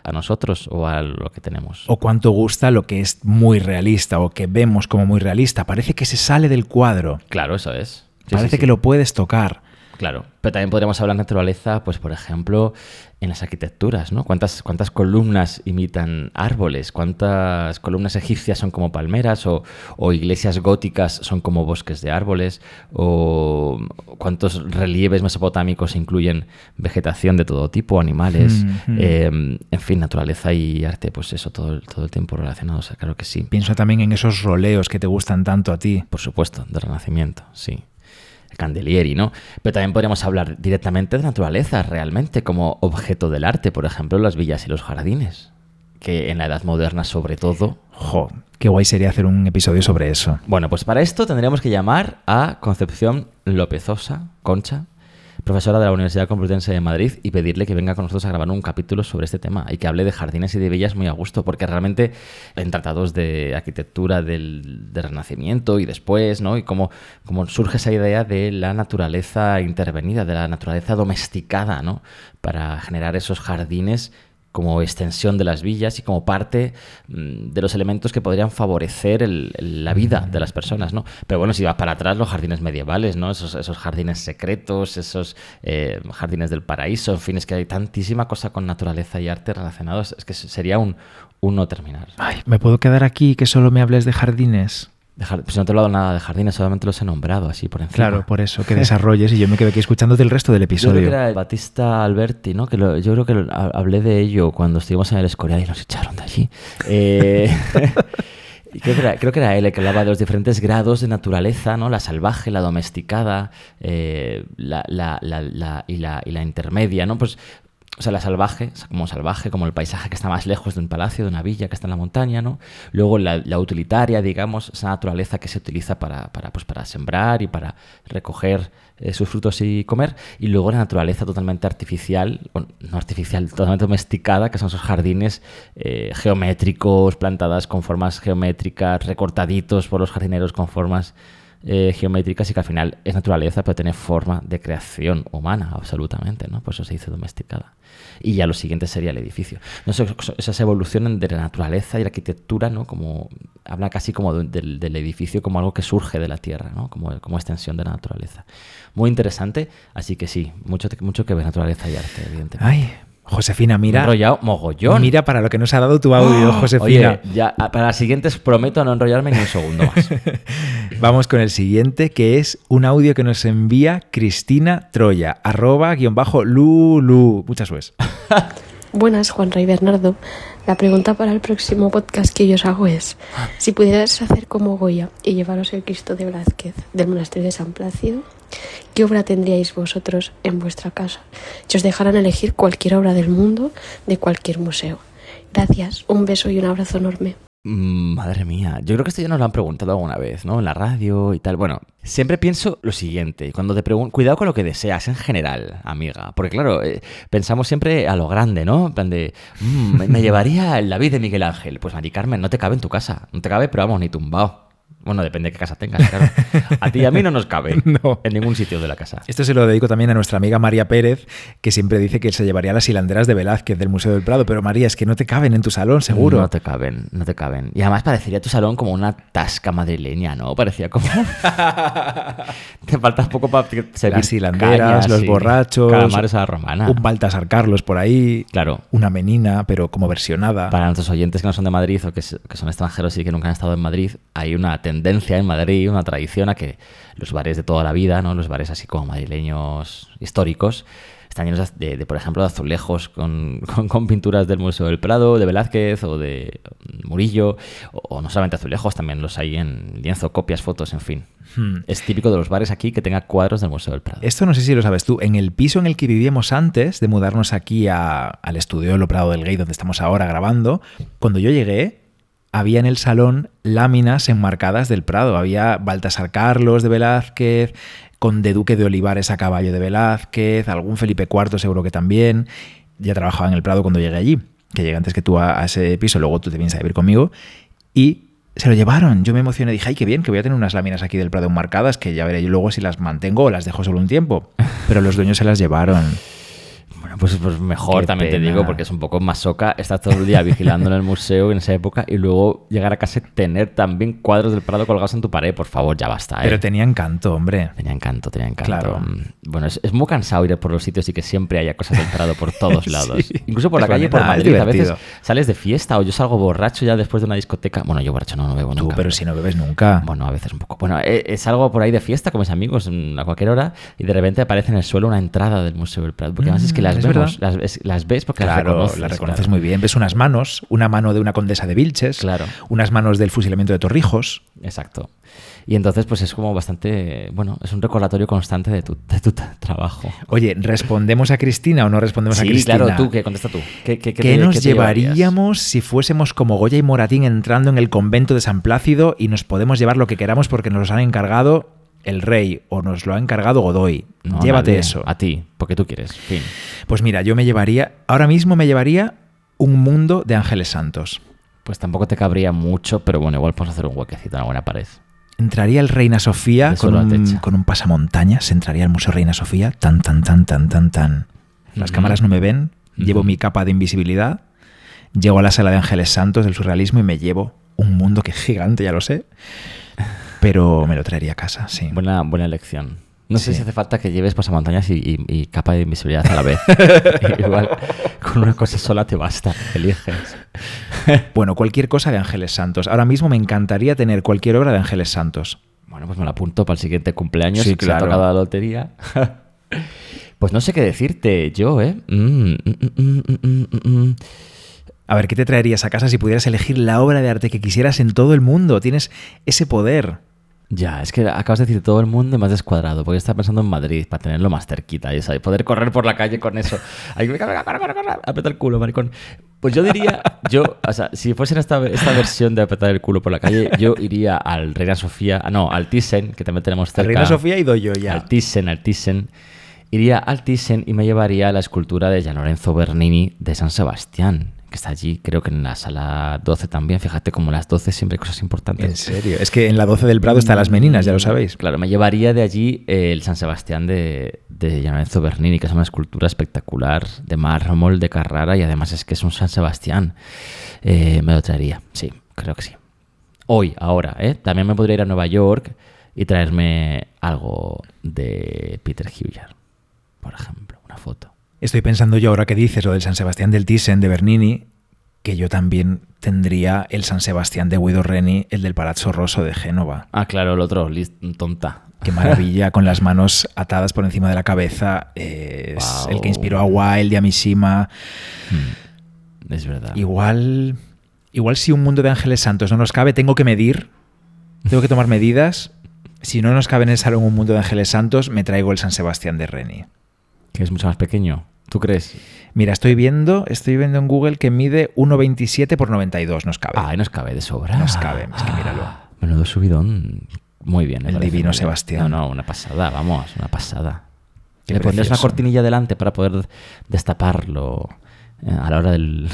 a nosotros o a lo que tenemos. O cuánto gusta lo que es muy realista o que vemos como muy realista. Parece que se sale del cuadro. Claro, eso es. Sí, Parece sí, sí. que lo puedes tocar. Claro, pero también podríamos hablar de naturaleza, pues por ejemplo, en las arquitecturas, ¿no? ¿Cuántas, cuántas columnas imitan árboles? ¿Cuántas columnas egipcias son como palmeras? ¿O, o iglesias góticas son como bosques de árboles? ¿O cuántos relieves mesopotámicos incluyen vegetación de todo tipo, animales? Mm, mm. Eh, en fin, naturaleza y arte, pues eso, todo, el- todo el tiempo relacionados, claro que sí. Pienso también en esos roleos que te gustan tanto a ti. Por supuesto, del Renacimiento, sí. El Candelieri, ¿no? Pero también podríamos hablar directamente de naturaleza, realmente, como objeto del arte, por ejemplo, las villas y los jardines. Que en la Edad Moderna, sobre todo. Jo, qué guay sería hacer un episodio sobre eso. Bueno, pues para esto tendríamos que llamar a Concepción Lópezosa, Concha, profesora de la Universidad Complutense de Madrid, y pedirle que venga con nosotros a grabar un capítulo sobre este tema y que hable de jardines y de villas muy a gusto, porque realmente en tratados de arquitectura del, Renacimiento y después, ¿no? Y cómo, cómo surge esa idea de la naturaleza intervenida, de la naturaleza domesticada, ¿no? Para generar esos jardines como extensión de las villas y como parte mm, de los elementos que podrían favorecer el- la vida de las personas, ¿no? Pero bueno, si vas para atrás, los jardines medievales, ¿no? Esos, esos jardines secretos, esos eh, jardines del paraíso, en fin, es que hay tantísima cosa con naturaleza y arte relacionados, es que sería un, un no terminar. Ay, ¿me puedo quedar aquí que solo me hables de jardines? Pues no te he hablado nada de jardines, solamente los he nombrado así por encima. Claro, por eso, que desarrolles y yo me quedo aquí escuchándote el resto del Yo creo episodio. que era Batista Alberti, ¿no? Que lo- yo creo que lo- hablé de ello cuando estuvimos en el Escorial y nos echaron de allí. Eh, creo, que era, creo que era él el que hablaba de los diferentes grados de naturaleza, ¿no? La salvaje, la domesticada, eh, la, la- la- la- y, la, y la intermedia, ¿no? Pues, o sea, la salvaje, como salvaje, como el paisaje que está más lejos de un palacio, de una villa que está en la montaña, ¿no? Luego la, utilitaria, digamos, esa naturaleza que se utiliza para, para, pues, para sembrar y para recoger eh, sus frutos y comer. Y luego la naturaleza totalmente artificial, o no artificial, totalmente domesticada, que son esos jardines eh, geométricos, plantadas con formas geométricas, recortaditos por los jardineros con formas eh, geométricas y que al final es naturaleza, pero tiene forma de creación humana, absolutamente, ¿no? Por eso se dice domesticada. Y ya lo siguiente sería el edificio. No sé, esas evoluciones de la naturaleza y la arquitectura, ¿no? Como habla casi como del, edificio como algo que surge de la tierra, ¿no? Como, como extensión de la naturaleza. Muy interesante, así que sí, mucho, mucho que ver naturaleza y arte, evidentemente. Ay, Josefina, mira. Enrollado mogollón. Mira para lo que nos ha dado tu audio, Josefina. Oye, ya, para las siguientes prometo no enrollarme ni un segundo más. Vamos con el siguiente, que es un audio que nos envía Cristina Troya, arroba guion bajo Lulu. Muchas sues. Buenas, Juan Rey Bernardo. La pregunta para el próximo podcast que yo os hago es: si pudieras hacer como Goya y llevaros el Cristo de Velázquez del monasterio de San Plácido, ¿qué obra tendríais vosotros en vuestra casa? Si os dejaran elegir cualquier obra del mundo de cualquier museo. Gracias, un beso y un abrazo enorme. Mm, madre mía, yo creo que esto ya nos lo han preguntado alguna vez, ¿no? En la radio y tal. Bueno, siempre pienso lo siguiente, cuando te pregunto, cuidado con lo que deseas en general, amiga, porque claro, eh, pensamos siempre a lo grande, ¿no? En plan de, mm, me llevaría el David de Miguel Ángel. Pues Mari Carmen, no te cabe en tu casa, no te cabe, pero vamos, ni tumbado. Bueno, depende de qué casa tengas, claro. A ti y a mí no nos cabe en ningún sitio de la casa. Esto se lo dedico también a nuestra amiga María Pérez, que siempre dice que se llevaría las hilanderas de Velázquez del Museo del Prado. Pero María, es que no te caben en tu salón, seguro. No te caben, no te caben. Y además parecería tu salón como una tasca madrileña, ¿no? Parecía como... te faltas poco para ser Las hilanderas, los borrachos... Calamares a la romana. Un Baltasar Carlos por ahí. Claro. Una menina, pero como versionada. Para nuestros oyentes que no son de Madrid o que, son extranjeros y que nunca han estado en Madrid, hay una tendencia en Madrid, una tradición a que los bares de toda la vida, ¿no? los bares así como madrileños históricos, están llenos de, por ejemplo, de azulejos con, con, pinturas del Museo del Prado, de Velázquez o de Murillo, o, no solamente azulejos, también los hay en lienzo, copias, fotos, en fin. Hmm. Es típico de los bares aquí que tenga cuadros del Museo del Prado. Esto no sé si lo sabes tú. En el piso en el que vivíamos antes de mudarnos aquí al estudio del Prado del Gay, donde estamos ahora grabando, cuando yo llegué, había en el salón láminas enmarcadas del Prado. Había Baltasar Carlos de Velázquez, Conde Duque de Olivares a caballo de Velázquez, algún Felipe IV seguro que también. Ya trabajaba en el Prado cuando llegué allí, que llegué antes que tú a, ese piso, luego tú te vienes a vivir conmigo. Y se lo llevaron. Yo me emocioné, dije, ay, qué bien, que voy a tener unas láminas aquí del Prado enmarcadas, que ya veré luego si las mantengo o las dejo solo un tiempo. Pero los dueños se las llevaron. Bueno, pues, pues mejor también te digo, porque es un poco masoca estar todo el día vigilando en el museo en esa época y luego llegar a casa y tener también cuadros del Prado colgados en tu pared. Por favor, ya basta. ¿eh? Pero tenía encanto, hombre. Tenía encanto, tenía encanto. Claro. Bueno, es, muy cansado ir por los sitios y que siempre haya cosas del Prado por todos lados. Incluso por la calle, por Madrid. A veces sales de fiesta o yo salgo borracho ya después de una discoteca. Bueno, yo borracho no, no bebo Tú, nunca. pero si no bebes nunca. Bueno, a veces un poco. Bueno, eh, salgo por ahí de fiesta con mis amigos a cualquier hora y de repente aparece en el suelo una entrada del Museo del Prado. Porque además es que mm, las vemos, las, las ves porque las reconoces. Las reconoces muy bien. Ves unas manos, una mano de una condesa de Vilches, claro. unas manos del fusilamiento de Torrijos. Exacto. Y entonces, pues es como bastante, bueno, es un recordatorio constante de tu, de tu trabajo. Oye, ¿respondemos a Cristina o no respondemos a Cristina? claro, tú, ¿qué? Contesta tú. ¿Qué, qué, nos llevaríamos si fuésemos como Goya y Moratín entrando en el convento de San Plácido y nos podemos llevar lo que queramos porque nos los han encargado el rey o nos lo ha encargado Godoy. Llévate eso. A ti, porque tú quieres. Fin. Pues mira, yo me llevaría, ahora mismo me llevaría un mundo de ángeles santos. Pues tampoco te cabría mucho, pero bueno, igual podemos hacer un huequecito en la buena pared. Entraría el Reina Sofía con un, con un, pasamontañas, entraría al Museo Reina Sofía, tan, tan, tan, tan, tan, tan. Las cámaras no me ven, llevo mi capa de invisibilidad, llego a la sala de ángeles santos del surrealismo y me llevo un mundo que es gigante, ya lo sé pero me lo traería a casa, sí. Buena, buena elección. No sé si hace falta que lleves pasamontañas y, y, capa de invisibilidad a la vez. Igual con una cosa sola te basta, eliges. bueno, cualquier cosa de Ángeles Santos. Ahora mismo me encantaría tener cualquier obra de Ángeles Santos. Bueno, pues me la apunto para el siguiente cumpleaños. Sí, claro. Se ha tocado la lotería. pues no sé qué decirte yo, ¿eh? Mm, mm, mm, a ver, ¿qué te traerías a casa si pudieras elegir la obra de arte que quisieras en todo el mundo? Tienes ese poder. Ya, es que acabas de decir todo el mundo más descuadrado, porque estaba pensando en Madrid para tenerlo más cerquita y poder correr por la calle con eso. Ahí, corre, corre, corre, aprieta el culo, maricón. Pues yo diría, yo, o sea, si fuese esta, esta versión de apretar el culo por la calle, yo iría al Reina Sofía, ah, no, al Thyssen, que también tenemos cerca. Reina Sofía y doy yo ya. Al Thyssen, al Thyssen. Iría al Thyssen y me llevaría la escultura de Gian Lorenzo Bernini de San Sebastián que está allí, creo que en la sala 12 también. Fíjate, como las 12 siempre hay cosas importantes. En serio. Es que en la 12 del Prado están las meninas, ya lo sabéis. Claro, me llevaría de allí el San Sebastián de, de Bernini, que es una escultura espectacular de mármol de Carrara y además es que es un San Sebastián. Eh, me lo traería, sí, creo que sí. Hoy, ahora, ¿eh? También me podría ir a Nueva York y traerme algo de Peter Hughes, por ejemplo, una foto. Estoy pensando yo ahora que dices lo del San Sebastián del Thyssen de Bernini, que yo también tendría el San Sebastián de Guido Reni, el del Palazzo Rosso de Génova. Ah, claro, el otro, tonta. Qué maravilla, con las manos atadas por encima de la cabeza. Es Guau. el que inspiró a Wilde y a Mishima. Es verdad. Igual, igual si un mundo de ángeles santos no nos cabe, tengo que medir, tengo que tomar medidas. Si no nos cabe en el salón un mundo de ángeles santos, me traigo el San Sebastián de Reni. Que es mucho más pequeño. ¿Tú crees? Mira, estoy viendo, estoy viendo en Google que mide 1,27 por 92, nos cabe. Ay, nos cabe de sobra. Nos cabe, es que míralo. Ah, Menudo subidón. Muy bien. El divino bien. Sebastián. No, no, una pasada, vamos, una pasada. Qué Le pondrías una precioso. cortinilla delante para poder destaparlo eh, a la hora del,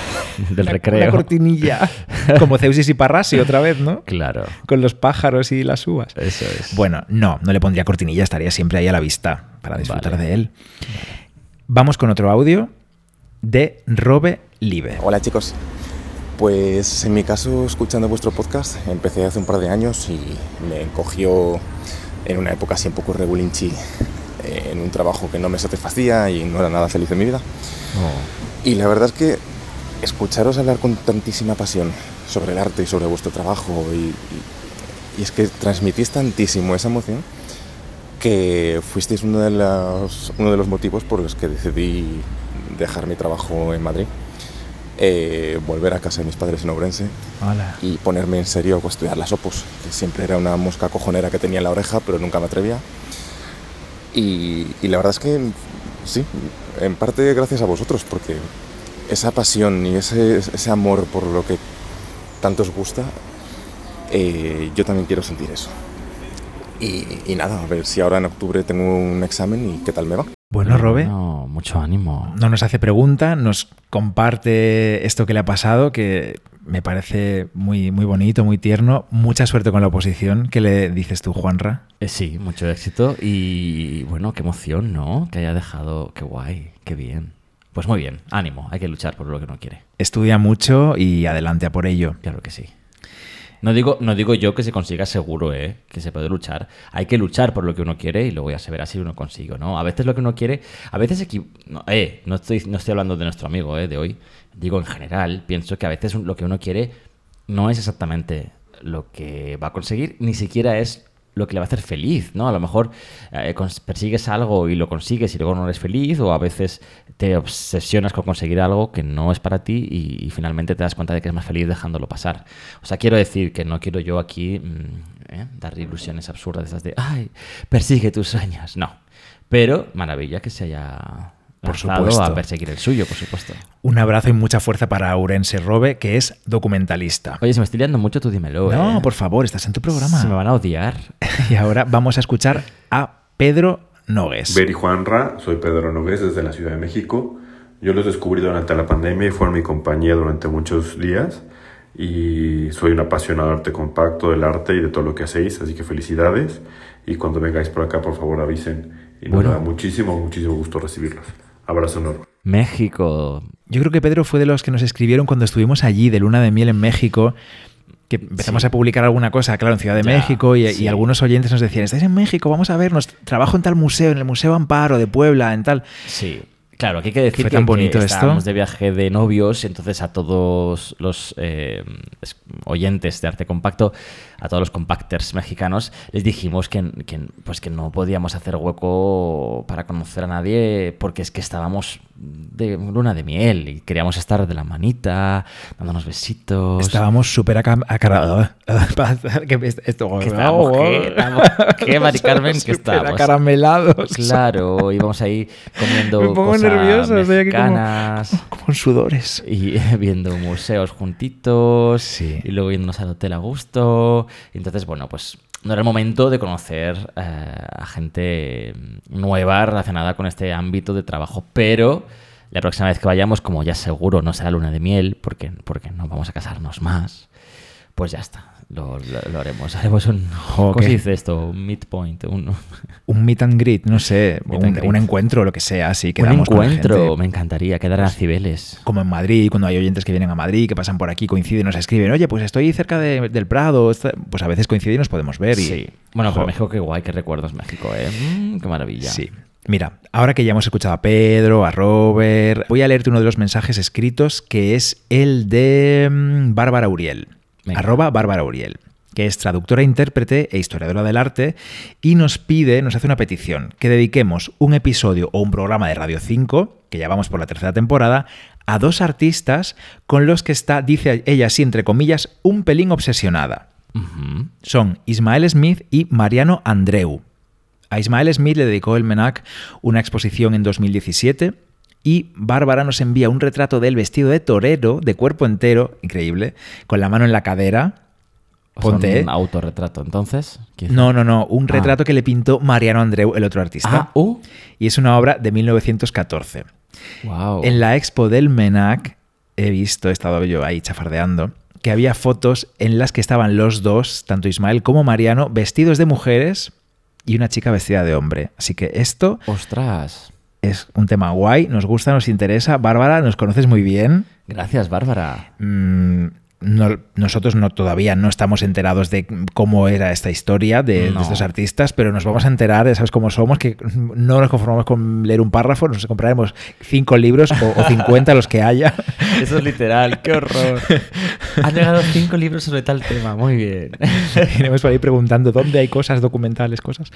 del recreo. Una cortinilla. Como Zeus y Parrasi otra vez, ¿no? Claro, Con los pájaros y las uvas. eso es. Bueno, no, no le pondría cortinilla, estaría siempre ahí a la vista para disfrutar Vale. de él. Vamos con otro audio de Robe Live. Hola chicos, pues en mi caso escuchando vuestro podcast empecé hace un par de años y me encogió en una época así un poco regulinchi eh, en un trabajo que no me satisfacía y no era nada feliz en mi vida. Oh, Y la verdad es que escucharos hablar con tantísima pasión sobre el arte y sobre vuestro trabajo y, y- y es que transmitís tantísimo esa emoción que fuisteis uno de, los, uno de los motivos por los que decidí dejar mi trabajo en Madrid, eh, volver a casa de mis padres en Ourense Hola. y ponerme en serio a estudiar las opus, que siempre era una mosca cojonera que tenía en la oreja, pero nunca me atrevía. Y, y la verdad es que sí, en parte gracias a vosotros, porque esa pasión y ese, ese amor por lo que tanto os gusta, eh, yo también quiero sentir eso. Y, y nada, a ver si ahora en octubre tengo un examen y qué tal me va. Bueno, Robe, No, mucho ánimo. no nos hace pregunta, nos comparte esto que le ha pasado, que me parece muy, muy bonito, muy tierno. Mucha suerte con la oposición. ¿Qué le dices tú, Juanra? Eh, sí, mucho éxito y bueno, qué emoción, ¿no? Que haya dejado, qué guay, qué bien. Pues muy bien, ánimo, hay que luchar por lo que uno quiere. Estudia mucho y adelante a por ello. Claro que sí. No digo, no digo yo que se consiga seguro, ¿eh? que se puede luchar. Hay que luchar por lo que uno quiere y luego ya se verá si uno consigue no. A veces lo que uno quiere, a veces no, eh, estoy, no estoy hablando de nuestro amigo eh, de hoy. Digo en general, pienso que a veces lo que uno quiere no es exactamente lo que va a conseguir, ni siquiera es lo que le va a hacer feliz, ¿no? A lo mejor eh, persigues algo y lo consigues y luego no eres feliz, o a veces te obsesionas con conseguir algo que no es para ti y, y finalmente te das cuenta de que es más feliz dejándolo pasar. O sea, quiero decir que no quiero yo aquí mm, ¿eh? dar ilusiones absurdas esas de, ay, persigue tus sueños. No. Pero maravilla que se haya Por supuesto. a perseguir el suyo, por supuesto. Un abrazo y mucha fuerza para Urense Robe, que es documentalista. Oye, se me estoy liando mucho, tú dímelo. No, ¿eh? por favor, estás en tu programa. Se me van a odiar. Y ahora vamos a escuchar a Pedro Nogues. Beri Juanra, soy Pedro Nogués desde la Ciudad de México. Yo los descubrí durante la pandemia y fueron mi compañía durante muchos días. Y soy un apasionado del arte compacto, del arte y de todo lo que hacéis, así que felicidades. Y cuando vengáis por acá, por favor avisen. Y nos Bueno. da muchísimo, muchísimo gusto recibirlos. Abrazo enorme. México. Yo creo que Pedro fue de los que nos escribieron cuando estuvimos allí de luna de miel en México, que empezamos Sí. a publicar alguna cosa, claro, en Ciudad de Ya, México, y, y algunos oyentes nos decían, estáis en México, vamos a vernos, trabajo en tal museo, en el Museo Amparo de Puebla, en tal. Sí. Claro, aquí hay que decir Fue que, tan bonito que esto. estábamos de viaje de novios, entonces a todos los eh, es- oyentes de arte compacto, a todos los compacters mexicanos, les dijimos que, que, pues que no podíamos hacer hueco para conocer a nadie porque es que estábamos de luna de miel y queríamos estar de la manita, dándonos besitos. Estábamos súper acarados. que esto, Que estábamos, ¿qué? Estábamos- ¿qué, Mari Carmen? Que estábamos. acaramelados. Claro, íbamos ahí comiendo nervioso, estoy aquí como- mexicanas. Con sudores. y viendo museos juntitos Sí. y luego irnos al hotel a gusto. Entonces, bueno, pues no era el momento de conocer eh, a gente nueva relacionada con este ámbito de trabajo, pero La próxima vez que vayamos, como ya seguro no será luna de miel, porque, porque no vamos a casarnos más, pues ya está. Lo, lo- lo haremos. Haremos un. ¿Cómo Ok. se dice esto? Un midpoint. Un, Un meet and greet, no sé, un, un encuentro, lo que sea, así un quedamos con la encuentro. gente. Me encantaría quedar a Cibeles. Como en Madrid, cuando hay oyentes que vienen a Madrid, que pasan por aquí, coinciden, nos escriben, oye, pues estoy cerca de- del Prado, está-". pues a veces coinciden y nos podemos ver. Y, Sí. Bueno, pero. México, qué guay, qué recuerdos México, ¿eh? Mm, qué maravilla. Sí. Mira, ahora que ya hemos escuchado a Pedro, a Robert, voy a leerte uno de los mensajes escritos que es el de mm, Bárbara Uriel. Venga. Arroba Bárbara Uriel, que es traductora, intérprete e historiadora del arte y nos pide, nos hace una petición, que dediquemos un episodio o un programa de Radio 5, que ya vamos por la tercera temporada, a dos artistas con los que está, dice ella así entre comillas, un pelín obsesionada son Ismael Smith y Mariano Andreu. A Ismael Smith le dedicó el MENAC una exposición en 2017 y Bárbara nos envía un retrato del vestido de torero, de cuerpo entero, increíble, con la mano en la cadera. Ponte. un autorretrato, entonces. No, no, no, un Ah. retrato que le pintó Mariano Andreu, el otro artista. Ah, uh. Y es una obra de 1914. Wow. En la expo del MENAC he visto, he estado yo ahí chafardeando, que había fotos en las que estaban los dos, tanto Ismael como Mariano, vestidos de mujeres y una chica vestida de hombre. Así que esto Ostras. Es un tema guay, nos gusta, nos interesa. Bárbara, nos conoces muy bien. Gracias, Bárbara. Mm, no- nosotros no, todavía no estamos enterados de cómo era esta historia de, estos artistas, pero nos vamos a enterar, sabes cómo somos, que no nos conformamos con leer un párrafo, nos compraremos cinco libros o, o 50 los que haya. Eso es literal, qué horror. Han llegado cinco libros sobre tal tema, muy bien. Iremos por ahí preguntando dónde hay cosas documentales, cosas.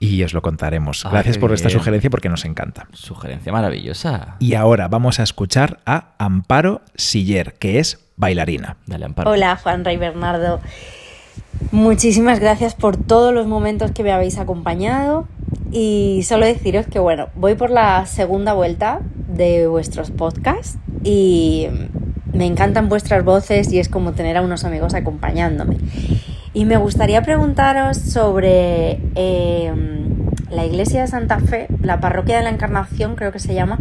Y os lo contaremos. Gracias por esta sugerencia porque nos encanta. Sugerencia maravillosa. Y ahora vamos a escuchar a Amparo Siller, que es bailarina. Dale, Amparo. Hola, Juanra y Bernardo. Muchísimas gracias por todos los momentos que me habéis acompañado y solo deciros que bueno, voy por la segunda vuelta de vuestros podcasts y me encantan vuestras voces y es como tener a unos amigos acompañándome. Y me gustaría preguntaros sobre eh, la iglesia de Santa Fe, la parroquia de la Encarnación creo que se llama,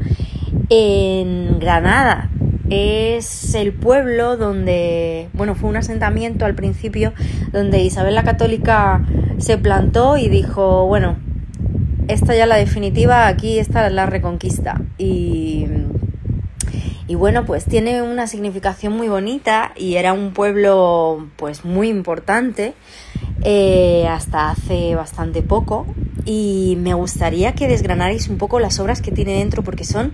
en Granada. Es el pueblo donde, bueno, fue un asentamiento al principio donde Isabel la Católica se plantó y dijo, bueno, esta ya la definitiva, aquí está la reconquista. Y, y bueno, pues tiene una significación muy bonita y era un pueblo pues muy importante eh, hasta hace bastante poco y me gustaría que desgranarais un poco las obras que tiene dentro porque son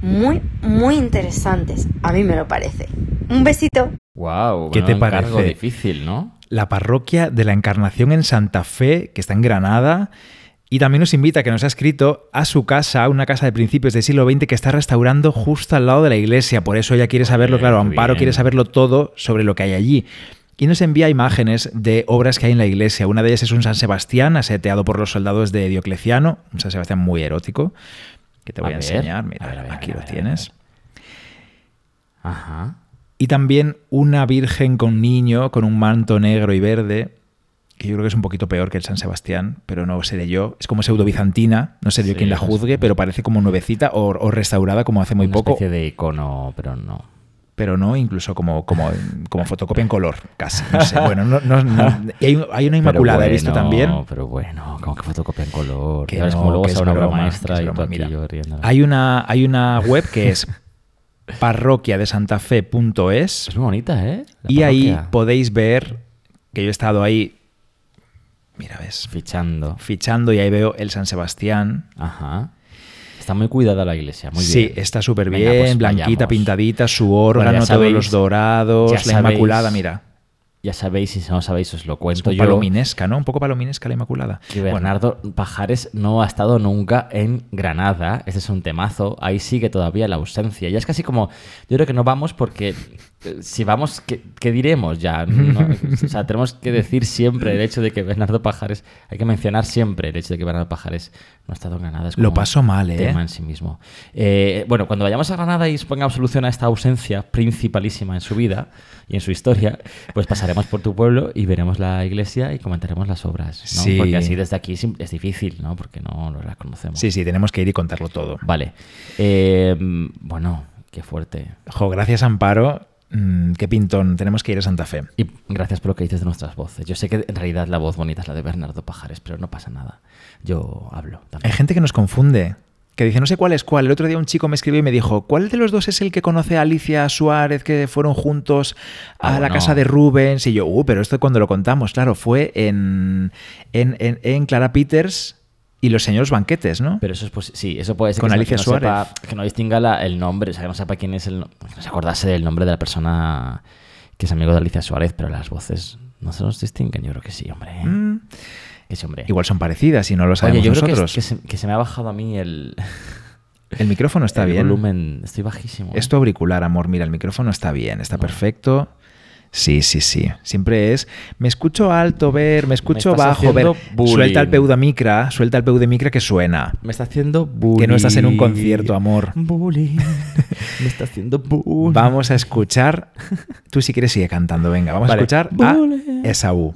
muy, muy interesantes. A mí me lo parece. Un besito. Wow, ¿Qué te parece? difícil, ¿no? La parroquia de la Encarnación en Santa Fe, que está en Granada. Y también nos invita, que nos ha escrito, a su casa, una casa de principios del siglo XX que está restaurando justo al lado de la iglesia. Por eso ella quiere saberlo, claro, Amparo bien. quiere saberlo todo sobre lo que hay allí. Y nos envía imágenes de obras que hay en la iglesia. Una de ellas es un San Sebastián aseteado por los soldados de Diocleciano, un San Sebastián muy erótico, que te voy a, enseñar. Mira, a ver, a ver, aquí lo tienes. Ajá. Y también una virgen con niño, con un manto negro y verde, que yo creo que es un poquito peor que el San Sebastián, pero no sé de yo. Es como pseudo bizantina, no sé yo Sí, quién la es- juzgue, pero parece como nuevecita o, o restaurada como hace muy Una poco. especie de icono, pero no. Pero no, incluso como, como, como fotocopia en color, casi. No sé. Bueno, no, no- no- y hay, un- hay una inmaculada, he visto también. Pero bueno, como que fotocopia en color. Que no, como luego que es una obra broma, maestra que es y broma. Mira, yo. Hay una, hay una web que es parroquiadesantafe.es Es muy bonita, ¿eh? La y ahí podéis ver que yo he estado ahí, mira, ves, Fichando. fichando y ahí veo el San Sebastián. Ajá. Está muy cuidada la iglesia, muy sí, bien. está súper bien, pues blanquita, vayamos. pintadita, su órgano, Bueno, todos los dorados, la sabéis- Inmaculada, mira. Ya sabéis, y si no sabéis, os lo Es cuento un yo. palominesca, ¿no? Un poco palominesca la Inmaculada. Que Bernardo Pajares no ha estado nunca en Granada. Este es un temazo. Ahí sigue todavía la ausencia. Ya es casi como. Yo creo que no vamos porque. Si vamos, ¿qué, qué diremos ya? No, o sea, tenemos que decir siempre el hecho de que Bernardo Pajares. Hay que mencionar siempre el hecho de que Bernardo Pajares no ha estado en Granada. Es Lo pasó mal, ¿eh? tema en sí mismo. Eh, bueno, cuando vayamos a Granada y pongamos solución a esta ausencia principalísima en su vida y en su historia, pues pasaremos por tu pueblo y veremos la iglesia y comentaremos las obras, ¿no? Sí. Porque así desde aquí es es difícil, ¿no? Porque no las conocemos. Sí, sí, tenemos que ir y contarlo todo. Vale. Eh, bueno, qué fuerte. Jo, gracias Amparo. Mm, qué pintón. Tenemos que ir a Santa Fe. Y gracias por lo que dices de nuestras voces. Yo sé que en realidad la voz bonita es la de Bernardo Pajares, pero no pasa nada. Yo hablo Hay gente que nos confunde. Que dice, no sé cuál es cuál. El otro día un chico me escribió y me dijo, ¿cuál de los dos es el que conoce a Alicia Suárez que fueron juntos a Ah, la no. casa de Rubens? Y yo, uh, pero esto cuando lo contamos, claro, fue en, en, en- en Clara Peters y los señores banquetes, ¿no? Pero eso es posi- sí, eso puede ser Con que, no- Alicia que no, Suárez. sepa- que no distinga la- el nombre, o sea, que no sepa quién es el, que no se acordase del nombre de la persona que es amigo de Alicia Suárez, pero las voces no se nos distinguen. Yo creo que sí, hombre. Mm, Que sí, hombre. igual son parecidas y no lo sabemos Oye, yo creo que, es- nosotros. que se, que se me ha bajado a mí el, El micrófono está el bien. volumen. Estoy bajísimo. ¿eh? Es tu auricular, amor. Mira, el micrófono está bien, está perfecto. Sí, sí, sí. Siempre es. Me escucho alto, ver, me escucho estás bajo, ver. haciendo bullying. Suelta el peu de micra, suelta el peu de micra que suena. Me está haciendo bullying. Que no estás en un concierto, amor. Bullying. Me está haciendo bullying. Vamos a escuchar. Tú, si quieres, sigue cantando. Venga, vamos Vale. a escuchar Bullying. a Esaú.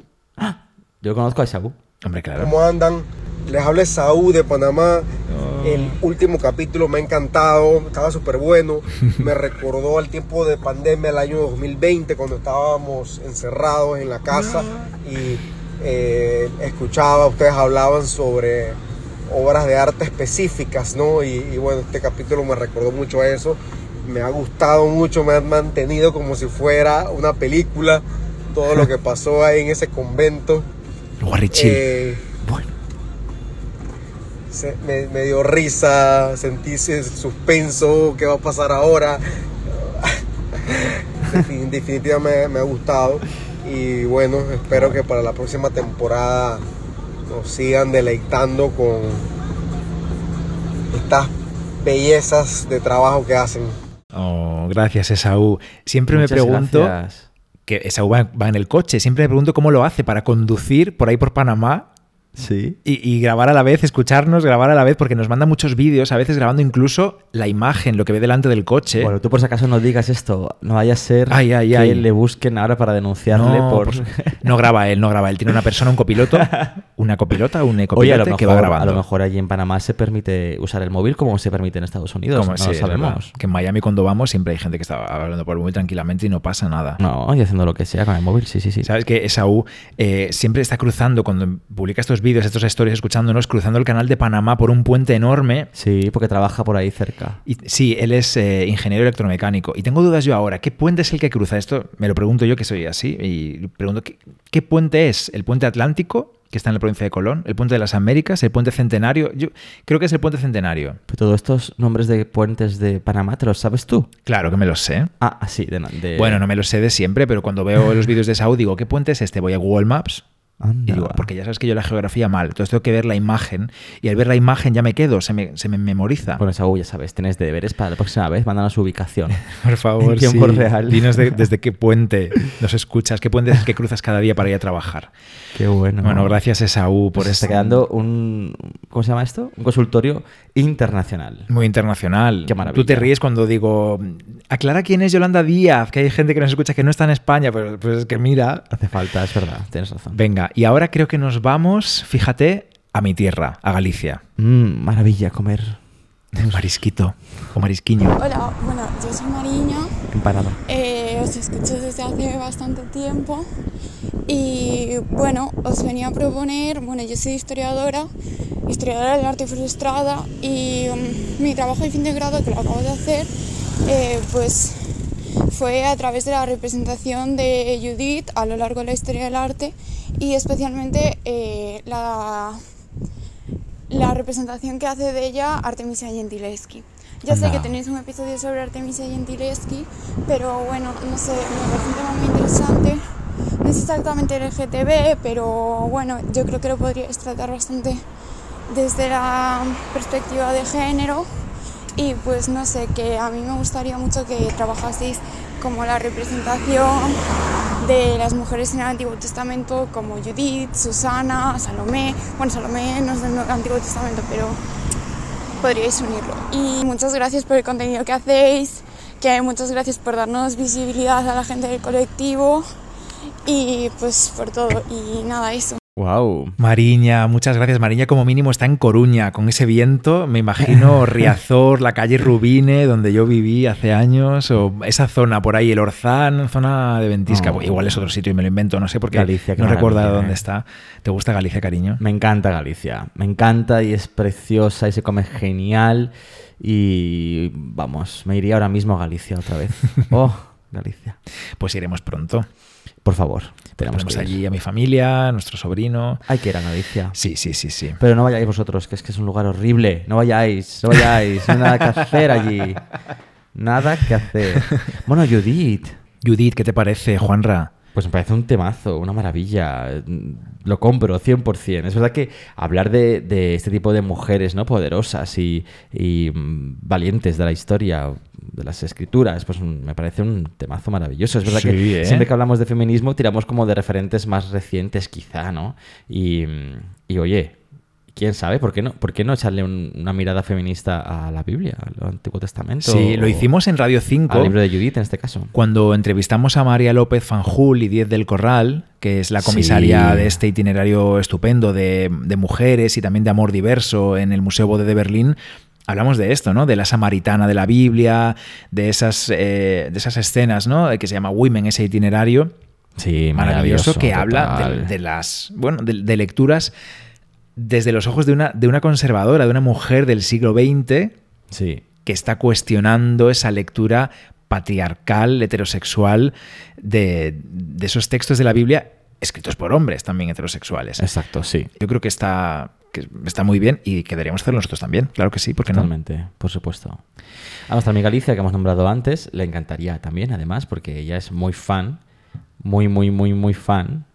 Yo conozco a Isaú. Hombre, claro. ¿Cómo andan? Les habla Saúl de Panamá. El último capítulo me ha encantado, estaba súper bueno. Me recordó al tiempo de pandemia, el año 2020, cuando estábamos encerrados en la casa y eh, escuchaba, ustedes hablaban sobre obras de arte específicas, ¿no? Y, y bueno, este capítulo me recordó mucho a eso. Me ha gustado mucho, me ha mantenido como si fuera una película, todo lo que pasó ahí en ese convento. Guarrichil. Eh, se- me, me dio risa, sentí ese suspenso, qué va a pasar ahora. Defin- Definitivamente me, me ha gustado y bueno, espero que para la próxima temporada nos sigan deleitando con estas bellezas de trabajo que hacen. Oh, gracias, Esaú. Siempre Muchas me pregunto. gracias. Que Esaú va, va en el coche. Siempre me pregunto cómo lo hace para conducir por ahí por Panamá Sí. Y, y grabar a la vez, escucharnos, grabar a la vez, porque nos manda muchos vídeos, a veces grabando incluso la imagen, lo que ve delante del coche. Bueno, tú por si acaso no digas esto, no vaya a ser Ay, ay, que ay. le busquen ahora para denunciarle no, por... no graba él, no graba él. Tiene una persona, un copiloto, una copilota, un mejor, que va grabando. a lo mejor allí en Panamá se permite usar el móvil como se permite en Estados Unidos. Como- no sí, lo sabemos. Que en Miami cuando vamos siempre hay gente que está hablando por el móvil tranquilamente y no pasa nada. No, y haciendo lo que sea con el móvil, sí, sí, sí. ¿Sabes que Esaú eh, siempre está cruzando, cuando publica estos vídeos, estas historias, escuchándonos, cruzando el canal de Panamá por un puente enorme? Sí, porque trabaja por ahí cerca. Y, sí, él es eh, ingeniero electromecánico. Y tengo dudas yo ahora. ¿Qué puente es el que cruza? Esto me lo pregunto yo, que soy así. Y pregunto, ¿qué, qué puente es? ¿El puente Atlántico, que está en la provincia de Colón? ¿El puente de las Américas? ¿El puente Centenario? Yo creo que es el puente Centenario. Pero todos estos nombres de puentes de Panamá, ¿te los sabes tú? Claro que me los sé. Ah, ah, sí, de, de- Bueno, no me los sé de siempre, pero cuando veo los vídeos de Saúl digo, ¿qué puente es este? Voy a Google Maps. Anda. Y digo, porque ya sabes que yo la geografía mal, entonces tengo que ver la imagen y al ver la imagen ya me quedo, se me, se me memoriza. Bueno, Saúl, ya sabes, tienes deberes para la próxima vez, mándanos su ubicación. Por favor, en tiempo sí. real. Dinos de- desde qué puente nos escuchas, qué puente es el que cruzas cada día para ir a trabajar. Qué bueno. Bueno, gracias Esaú por Pues está este quedando un... ¿Cómo se llama esto? Un consultorio internacional. Muy internacional. Qué maravilla. Tú te ríes cuando digo, aclara quién es Yolanda Díaz, que hay gente que nos escucha que no está en España, pero pues es que mira. Hace falta, es verdad, tienes razón. Venga, y ahora creo que nos vamos, fíjate, a mi tierra, a Galicia. Mm, maravilla comer Marisquito o marisquiño. Hola, bueno, yo soy Mariña, empanada. eh, os escucho desde hace bastante tiempo y bueno, os venía a proponer, bueno, yo soy historiadora, historiadora del arte frustrada y mm, mi trabajo de fin de grado, que lo acabo de hacer, eh, pues fue a través de la representación de Judith a lo largo de la historia del arte y especialmente eh, la la representación que hace de ella Artemisia Gentileschi. Ya sé Anda. que tenéis un episodio sobre Artemisia Gentileschi, pero bueno, no sé, me parece un tema muy interesante. No es exactamente LGTB, pero bueno, yo creo que lo podríais tratar bastante desde la perspectiva de género y pues no sé, que a mí me gustaría mucho que trabajaseis como la representación de las mujeres en el Antiguo Testamento como Judith, Susana, Salomé. Bueno, Salomé no es del Antiguo Testamento, pero podríais unirlo. Y muchas gracias por el contenido que hacéis, que muchas gracias por darnos visibilidad a la gente del colectivo y pues por todo. Y nada, eso. Wow. Mariña, muchas gracias. Mariña como mínimo está en Coruña, con ese viento. Me imagino Riazor, la calle Rubine, donde yo viví hace años, o esa zona por ahí, el Orzán, zona de Ventisca. Oh. Igual es otro sitio y me lo invento, no sé, porque Galicia, no recuerdo dónde eh. está. ¿Te gusta Galicia, cariño? Me encanta Galicia. Me encanta y es preciosa y se come genial. Y vamos, me iría ahora mismo a Galicia otra vez. Oh, Galicia. Pues iremos pronto. Por favor, tenemos Tenemos que ir. allí a mi familia, a nuestro sobrino. Hay que ir a Galicia. Sí, sí, sí, sí. Pero no vayáis vosotros, que es que es un lugar horrible. No vayáis, no vayáis. No hay nada que hacer allí. Nada que hacer. Bueno, Judith. Judith, ¿qué te parece, Juanra? Pues me parece un temazo, una maravilla. Lo compro 100%. Es verdad que hablar de, de este tipo de mujeres ¿no? poderosas y, y, mm, valientes de la historia, de las escrituras, pues me parece un temazo maravilloso. Es verdad Sí, que ¿eh? siempre que hablamos de feminismo tiramos como de referentes más recientes quizá, ¿no? Y, y, oye, quién sabe, ¿por qué no, ¿por qué no echarle un- una mirada feminista a la Biblia, al Antiguo Testamento? Sí, lo hicimos en Radio 5. Al libro de Judith en este caso. Cuando entrevistamos a María López Fanjul y Diez del Corral, que es la comisaria Sí. de este itinerario estupendo de, de mujeres y también de amor diverso en el Museo Bode de Berlín, hablamos de esto, ¿no? De la samaritana de la Biblia, de esas, eh, de esas escenas, ¿no? Que se llama Women, ese itinerario Sí, maravilloso que habla de las, bueno, de, de lecturas desde los ojos de una, de una conservadora, de una mujer del siglo XX Sí. que está cuestionando esa lectura patriarcal, heterosexual de, de esos textos de la Biblia escritos por hombres también heterosexuales. Exacto, sí. Yo creo que está, que está muy bien y que deberíamos hacerlo nosotros también. Claro que sí, porque no? Totalmente, por supuesto. A nuestra amiga Alicia, que hemos nombrado antes, le encantaría también, además, porque ella es muy fan, muy, muy, muy, muy fan,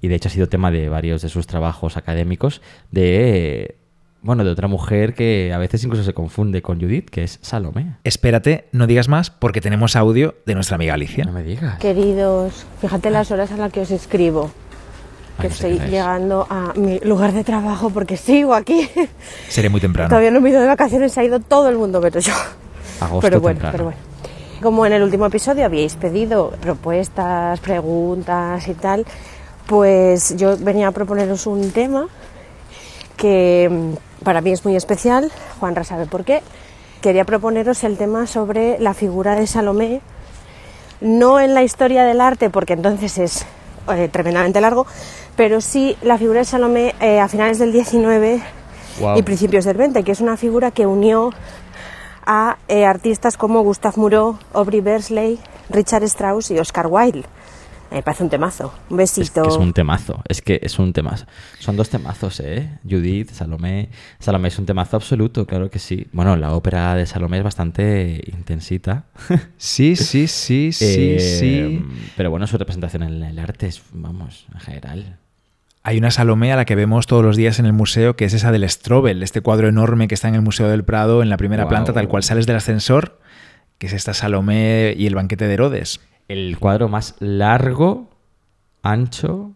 y de hecho ha sido tema de varios de sus trabajos académicos, de, bueno, de otra mujer que a veces incluso se confunde con Judith, que es Salomé. Espérate, no digas más porque tenemos audio de nuestra amiga Alicia. No me digas. Queridos, fíjate las horas a las que os escribo. Que Ay, no sé estoy qué es. llegando a mi lugar de trabajo porque sigo aquí. Seré muy temprano. Todavía no me he ido de vacaciones, se ha ido todo el mundo menos yo. Agosto pero bueno, temprano. pero bueno. Como en el último episodio habíais pedido propuestas, preguntas y tal, pues yo venía a proponeros un tema que mm, para mí es muy especial, Juanra sabe por qué. Quería proponeros el tema sobre la figura de Salomé, no en la historia del arte, porque entonces es eh, tremendamente largo, pero sí la figura de Salomé eh, a finales del 19 Guau. y principios del 20, que es una figura que unió a eh, artistas como Gustav Moreau, Aubrey Bersley, Richard Strauss y Oscar Wilde. Me parece un temazo. Un Es besito. que es un temazo, es que es un temazo. Son dos temazos, ¿eh? Judith, Salomé. Salomé es un temazo absoluto, claro que sí. Bueno, la ópera de Salomé es bastante intensita. Sí, sí, sí, sí, Eh, sí. Pero bueno, su representación en el arte es, vamos, en general. Hay una Salomé a la que vemos todos los días en el museo, que es esa del Strobel, este cuadro enorme que está en el Museo del Prado, en la primera planta, tal cual sales del ascensor, que es esta Salomé y el banquete de Herodes. El cuadro más largo, ancho,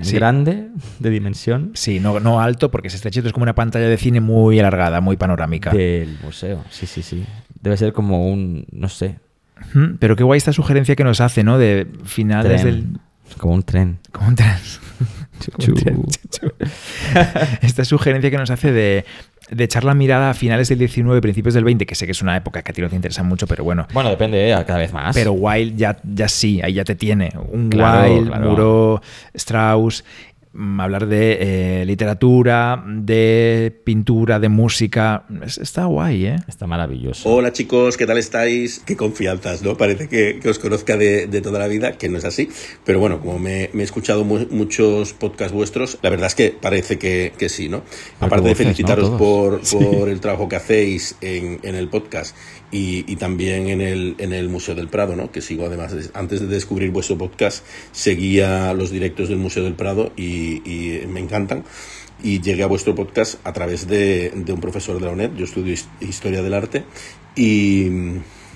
Sí. grande, de dimensión Sí, no, no alto, porque es estrechito, es como una pantalla de cine muy alargada, muy panorámica. del museo. Sí, sí, sí. Debe ser como un, no sé, Pero qué guay esta sugerencia que nos hace, ¿no? De finales tren. del... Como un tren. Como un tren. Chu. Esta sugerencia que nos hace de, de echar la mirada a finales del 19, principios del 20, que sé que es una época que a ti no te interesa mucho, pero bueno. Bueno, depende, ¿eh? cada vez más. Pero Wilde ya, ya sí, ahí ya te tiene. Un Claro, claro. Muro, Strauss, hablar de eh, literatura, de pintura, de música. Es- está guay, ¿eh? Está maravilloso. Hola chicos, ¿qué tal estáis? Qué confianzas, ¿no? Parece que, que os conozca de, de toda la vida, que no es así. Pero bueno, como me, me he escuchado mu- muchos podcasts vuestros, la verdad es que parece que, que sí, ¿no? Aparte de felicitaros ¿no? por, Todos. Sí. por el trabajo que hacéis en, en el podcast y, y también en el, en el Museo del Prado, ¿no? Que sigo además, de- antes de descubrir vuestro podcast, seguía los directos del Museo del Prado y, y me encantan y llegué a vuestro podcast a través de, de un profesor de la UNED. Yo estudio his- Historia del Arte y,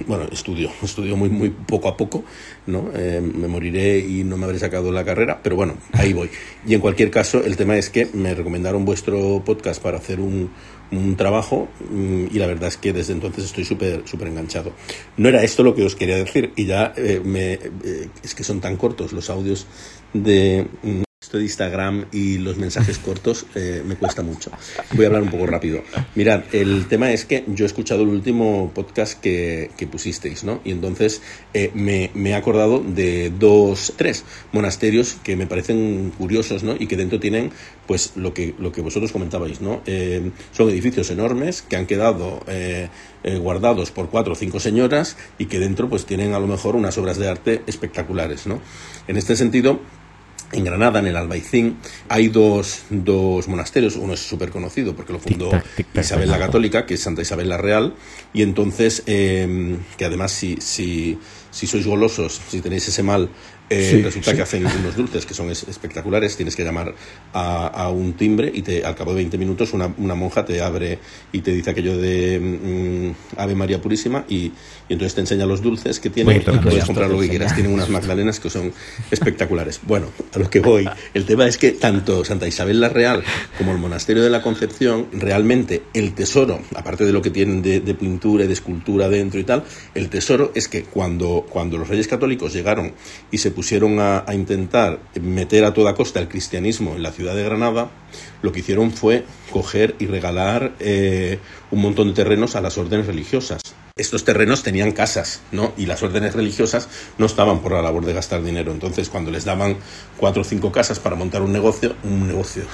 bueno, estudio, estudio muy, muy poco a poco, ¿no? Eh, me moriré y no me habré sacado la carrera, pero bueno, ahí voy. Y en cualquier caso, el tema es que me recomendaron vuestro podcast para hacer un, un trabajo mm, y la verdad es que desde entonces estoy súper súper enganchado. No era esto lo que os quería decir y ya eh, me, eh, es que son tan cortos los audios de mm, esto de Instagram y los mensajes cortos eh, me cuesta mucho. Voy a hablar un poco rápido. Mirad, el tema es que yo he escuchado el último podcast que, que pusisteis, ¿no? Y entonces eh, me, me, he acordado de dos, tres monasterios que me parecen curiosos, ¿no? Y que dentro tienen, pues, lo que, lo que vosotros comentabais, ¿no? Eh, son edificios enormes que han quedado guardados por cuatro o cinco señoras y que dentro, pues, tienen a lo mejor unas obras de arte espectaculares, ¿no? En este sentido, en Granada, en el Albaicín, hay dos, dos monasterios. Uno es súper conocido porque lo fundó Isabel la Católica, que es Santa Isabel la Real. Y entonces, eh, que además, si, si, si sois golosos, si tenéis ese mal, eh, sí, resulta sí. que hacen unos dulces que son espectaculares. Tienes que llamar a, a un timbre y te, al cabo de 20 minutos una, una, monja te abre y te dice aquello de mm, Ave María Purísima y, y, entonces te enseña los dulces que tiene bueno, y puedes comprar lo que quieras. Tienen unas magdalenas que son espectaculares. Bueno, a lo que voy. El tema es que tanto Santa Isabel la Real como el Monasterio de la Concepción, realmente el tesoro, aparte de lo que tienen de, de pintura y de escultura dentro y tal, el tesoro es que cuando, cuando los reyes católicos llegaron y se pusieron a, a, intentar meter a toda costa el cristianismo en la ciudad de Granada, lo que hicieron fue coger y regalar eh, un montón de terrenos a las órdenes religiosas. Estos terrenos tenían casas, ¿no? Y las órdenes religiosas no estaban por la labor de gastar dinero. Entonces, cuando les daban cuatro o cinco casas para montar un negocio, un negocio,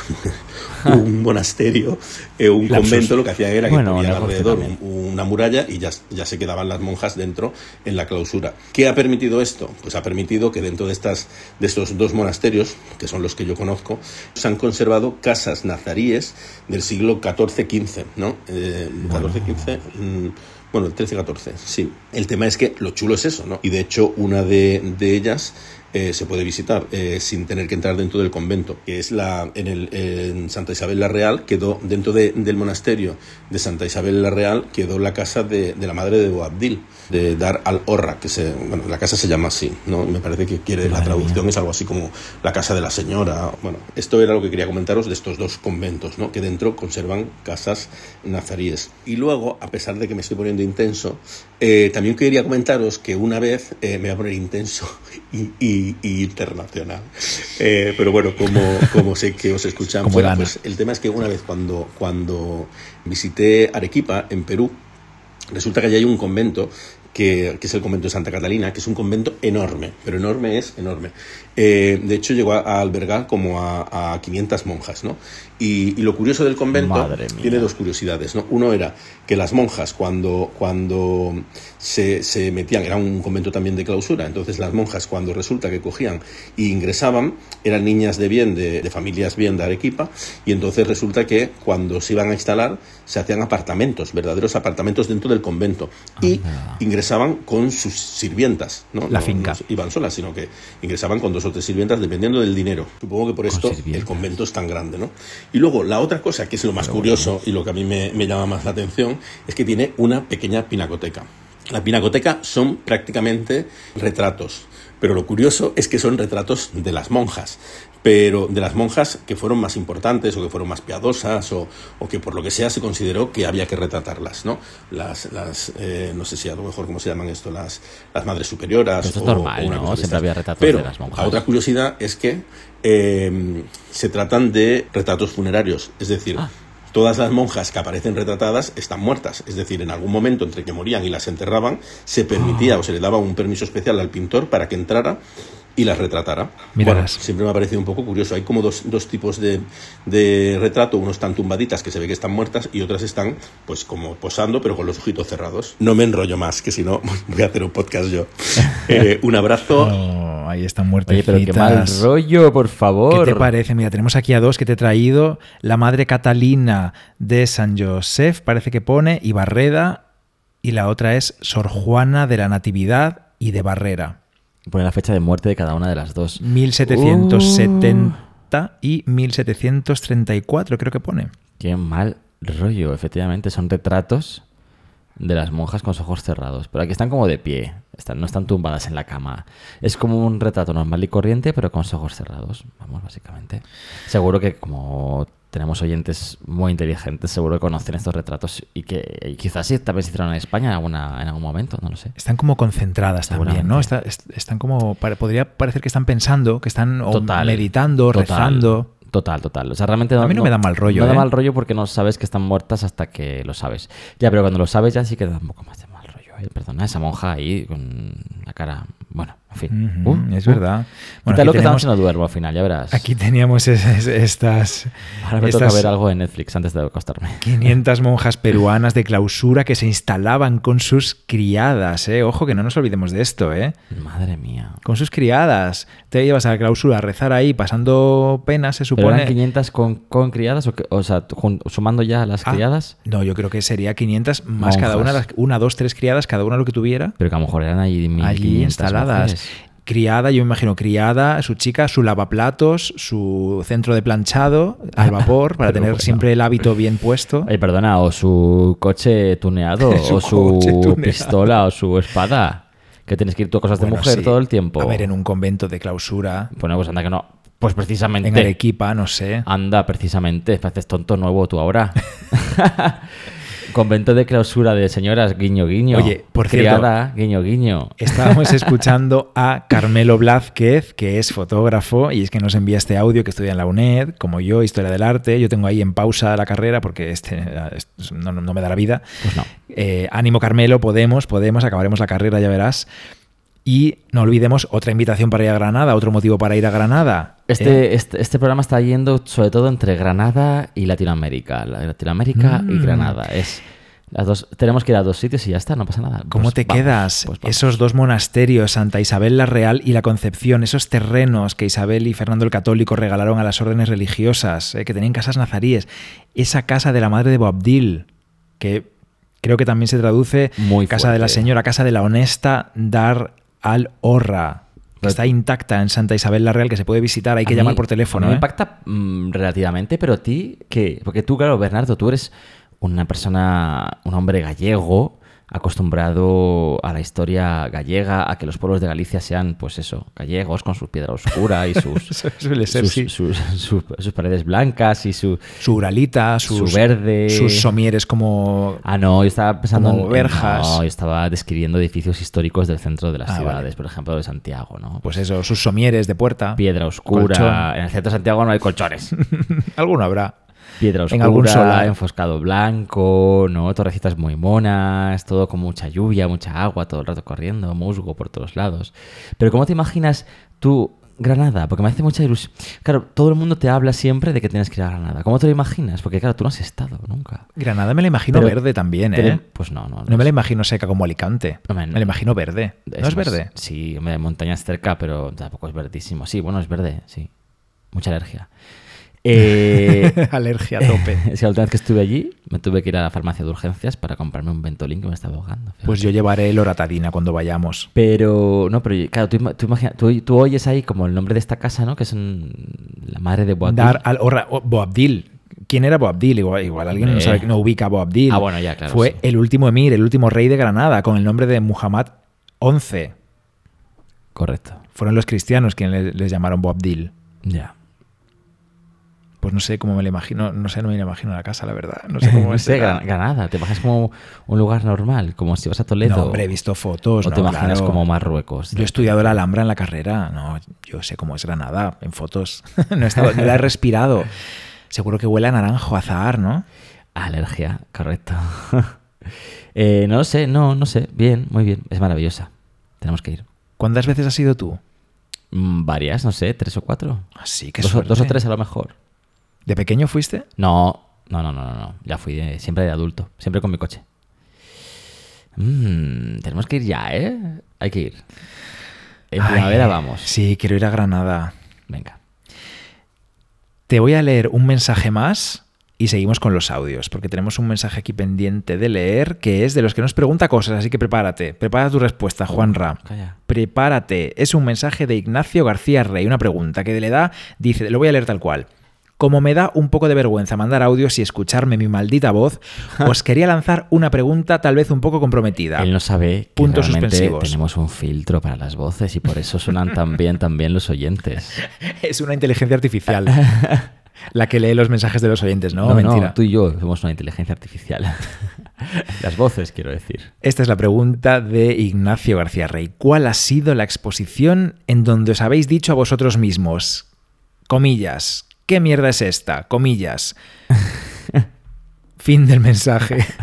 un monasterio, eh, un Lapsus. convento, lo que hacían era que bueno, ponían alrededor un, una muralla y ya, ya se quedaban las monjas dentro en la clausura. ¿Qué ha permitido esto? Pues ha permitido que dentro de, estas, de estos dos monasterios, que son los que yo conozco, se han conservado casas nazaríes del siglo XIV-XV, ¿no? Eh, bueno. XIV-XV... Mmm, bueno, el 13-14, sí. El tema es que lo chulo es eso, ¿no? Y de hecho, una de, de ellas eh, se puede visitar eh, sin tener que entrar dentro del convento, que es la en, el, en Santa Isabel la Real, quedó dentro de, del monasterio de Santa Isabel la Real, quedó la casa de, de la madre de Boabdil, de Dar al-Horra, que se, bueno, la casa se llama así, ¿no? Me parece que quiere, la traducción es algo así como la casa de la señora. Bueno, esto era lo que quería comentaros de estos dos conventos, ¿no? Que dentro conservan casas nazaríes. Y luego, a pesar de que me estoy poniendo intenso, eh, también quería comentaros que una vez eh, me voy a poner intenso y, y, y internacional. Eh, pero bueno, como, como sé que os escuchan, bueno, pues el tema es que una vez cuando, cuando visité Arequipa, en Perú, resulta que allí hay un convento que, que, es el convento de Santa Catalina, que es un convento enorme, pero enorme es enorme. Eh, de hecho, llegó a, a albergar como a, a, 500 monjas, ¿no? Y, y, lo curioso del convento tiene dos curiosidades, ¿no? Uno era que las monjas, cuando, cuando se, se, metían, era un convento también de clausura, entonces las monjas, cuando resulta que cogían e ingresaban, eran niñas de bien, de, de familias bien de Arequipa, y entonces resulta que cuando se iban a instalar, se hacían apartamentos, verdaderos apartamentos dentro del convento, y ingresaban con sus sirvientas, ¿no? La no, finca. No iban solas, sino que ingresaban con dos o sirvientas dependiendo del dinero. Supongo que por esto el convento es tan grande, ¿no? Y luego la otra cosa que es lo más Pero curioso bueno. y lo que a mí me, me, llama más la atención es que tiene una pequeña pinacoteca. La pinacoteca son prácticamente retratos, pero lo curioso es que son retratos de las monjas pero de las monjas que fueron más importantes o que fueron más piadosas o, o que por lo que sea se consideró que había que retratarlas, ¿no? Las, las eh, no sé si a lo mejor cómo se llaman esto, las, las madres superioras. Esto es o, normal, o ¿no? Siempre había retratos pero, de las monjas. La otra curiosidad es que eh, se tratan de retratos funerarios, es decir, ah todas las monjas que aparecen retratadas están muertas. Es decir, en algún momento entre que morían y las enterraban, se permitía o se le daba un permiso especial al pintor para que entrara y las retratara. Bueno, siempre me ha parecido un poco curioso. Hay como dos, dos tipos de, de, retrato. Unos están tumbaditas, que se ve que están muertas, y otras están, pues, como posando, pero con los ojitos cerrados. No me enrollo más, que si no, voy a hacer un podcast yo. Eh, un abrazo. Oh, ahí están muertas. Oye, pero qué mal rollo, por favor. ¿Qué te parece? Mira, tenemos aquí a dos que te he traído. La madre Catalina de San Josef, parece que pone, y Barreda. Y la otra es Sor Juana de la Natividad y de Barrera. Pone la fecha de muerte de cada una de las dos. 1770 uh. y 1734, creo que pone. Qué mal rollo, efectivamente. Son retratos de las monjas con los ojos cerrados. Pero aquí están como de pie. Están, no están tumbadas en la cama. Es como un retrato normal y corriente, pero con los ojos cerrados. Vamos, básicamente. Seguro que como tenemos oyentes muy inteligentes, seguro que conocen estos retratos y que y quizás sí también se hicieron en España en, alguna, en algún momento, no lo sé. Están como concentradas también, ¿no? Está- est- están como. Podría parecer que están pensando, que están o Total. meditando, Total. rezando. Total, total. O sea, realmente A mí no me da mal rollo, No da ¿eh? mal rollo porque no sabes que están muertas hasta que lo sabes. Ya, pero cuando lo sabes ya sí que da un poco más de mal rollo. ¿eh? Perdona, esa monja ahí con la cara... Bueno, en fin. Ujú, es verdad. Bueno, Quítalo aquí que tenemos- estamos no duermo al final, ya verás. Aquí teníamos es- es- estas. Ahora me estas toca ver algo de Netflix antes de acostarme. 500 monjas peruanas de clausura que se instalaban con sus criadas, ¿eh? Ojo que no nos olvidemos de esto, ¿eh? Madre mía. Con sus criadas. Te llevas a la clausura a rezar ahí pasando penas, se ¿Pero eran supone. 500 con, con criadas o, que- o sea, sumando ya las Ah, criadas? No, yo creo que sería 500 más cada una, una, dos, tres criadas, cada una lo que tuviera. Pero que a lo mejor eran allí 1500 allí instaladas. mujeres. Criada, yo me imagino criada, su chica, su lavaplatos, su centro de planchado al vapor para tener bueno. siempre el hábito bien puesto. Ay, perdona, o su coche tuneado, Su o su tuneado. pistola, o su espada. Que tienes que ir tú a cosas Bueno, de mujer sí. todo el tiempo. A ver, en un convento de clausura, Bueno, pues anda que no. Pues precisamente. en Arequipa, no sé. Anda, precisamente. Pareces tonto nuevo tú ahora. Convento de clausura de señoras, guiño, guiño. Oye, por cierto- Criada, guiño, guiño. Estábamos escuchando a Carmelo Blázquez, que es fotógrafo, y es que nos envía este audio que estudia en la UNED, como yo, Historia del Arte. Yo tengo ahí en pausa la carrera porque este, no, no me da la vida. Pues no. Eh, ánimo Carmelo, podemos, podemos, acabaremos la carrera, ya verás. Y no olvidemos otra invitación para ir a Granada, otro motivo para ir a Granada. Este, ¿eh? este, este programa está yendo sobre todo entre Granada y Latinoamérica. La- Latinoamérica y Mm. Granada. Es las dos, tenemos que ir a dos sitios y ya está, no pasa nada. ¿Cómo Pues te vamos, quedas? pues esos dos monasterios, Santa Isabel la Real y la Concepción, esos terrenos que Isabel y Fernando el Católico regalaron a las órdenes religiosas, eh, que tenían casas nazaríes, esa casa de la madre de Boabdil, que creo que también se traduce Muy casa de la señora, casa de la honesta Dar al Horra, que está intacta en Santa Isabel la Real, que se puede visitar, hay que A mí- llamar por teléfono. a mí me ¿eh? impacta mm, relativamente, pero a ti, ¿qué? Porque tú, claro, Bernardo, tú eres una persona, un hombre gallego, acostumbrado a la historia gallega, a que los pueblos de Galicia sean, pues eso, gallegos, con su piedra oscura y sus, ser, sus, sí. sus- sus- sus paredes blancas y su... Su uralita, Su verde. sus somieres como Ah, no, yo estaba pensando Como en- en- verjas. No, yo estaba describiendo edificios históricos del centro de las Ah, ciudades, vale. por ejemplo, de Santiago, ¿no? pues eso, sus somieres de puerta. Piedra oscura. Colchón. En el centro de Santiago no hay colchones. Alguno habrá. Piedra oscura, En algún solar. enfoscado blanco, ¿no? Torrecitas muy monas, todo con mucha lluvia, mucha agua, todo el rato corriendo, musgo por todos lados. Pero ¿cómo te imaginas tú Granada? Porque me hace mucha ilusión. Claro, todo el mundo te habla siempre de que tienes que ir a Granada. ¿Cómo te lo imaginas? Porque claro, tú no has estado nunca. Granada me la imagino Pero- verde también, ¿eh? pues no, no. No me la imagino seca como Alicante. No, me- me la imagino verde. ¿No es más- verde? Sí, montañas cerca, pero tampoco es verdísimo. Sí, bueno, es verde, sí. Mucha alergia. Eh, Alergia a tope. es que la última vez que estuve allí, me tuve que ir a la farmacia de urgencias para comprarme un ventolín que me estaba ahogando. fíjate. Pues yo llevaré loratadina cuando vayamos. Pero, no, pero claro, tú, tú, imagina- tú, tú oyes ahí como el nombre de esta casa, ¿no? Que es la madre de Boabdil. Dar al Boabdil. ¿Quién era Boabdil? Igual, igual alguien no, sabe, no ubica a Boabdil. Ah, bueno, ya, claro, Fue sí. el último emir, el último rey de Granada, con el nombre de Muhammad XI. Correcto. Fueron los cristianos quienes les, les llamaron Boabdil. Ya. Pues no sé cómo me lo imagino, no sé, no me lo imagino la casa, la verdad. No sé cómo No es. sé, Gran- Granada. Te imaginas como un lugar normal, como si vas a Toledo. No, hombre, he visto fotos. O te no, imaginas claro. como Marruecos. Yo he estudiado la Alhambra en la carrera. No, yo sé cómo es Granada en fotos. no, he estado, no la he respirado. Seguro que huele a naranjo, a azahar, ¿no? Alergia, correcto. Eh, no lo sé, no, no sé. Bien, muy bien. Es maravillosa. Tenemos que ir. ¿Cuántas veces has ido tú? Mm, Varias, no sé, tres o cuatro. Así que dos, dos o tres a lo mejor. ¿De pequeño fuiste? No, no, no, no, no. no. Ya fui de- siempre de adulto, siempre con mi coche. Mm, tenemos que ir ya, ¿eh? Hay que ir. En Ay, primavera vamos. Sí, quiero ir a Granada. Venga. Te voy a leer un mensaje más y seguimos con los audios, porque tenemos un mensaje aquí pendiente de leer que es de los que nos pregunta cosas, así que prepárate. Prepara tu respuesta, Juanra. Calla. Prepárate. Es un mensaje de Ignacio García Rey, una pregunta que le da, dice, lo voy a leer tal cual. Como me da un poco de vergüenza mandar audios y escucharme mi maldita voz, os quería lanzar una pregunta tal vez un poco comprometida. Él no sabe que Puntos realmente suspensivos. tenemos un filtro para las voces y por eso suenan tan bien también los oyentes. Es una inteligencia artificial. La que lee los mensajes de los oyentes, ¿no? no, Mentira. tú y yo somos una inteligencia artificial. las voces, quiero decir. Esta es la pregunta de Ignacio García Rey. ¿Cuál ha sido la exposición en donde os habéis dicho a vosotros mismos, comillas, ¿qué mierda es esta? Comillas. fin del mensaje.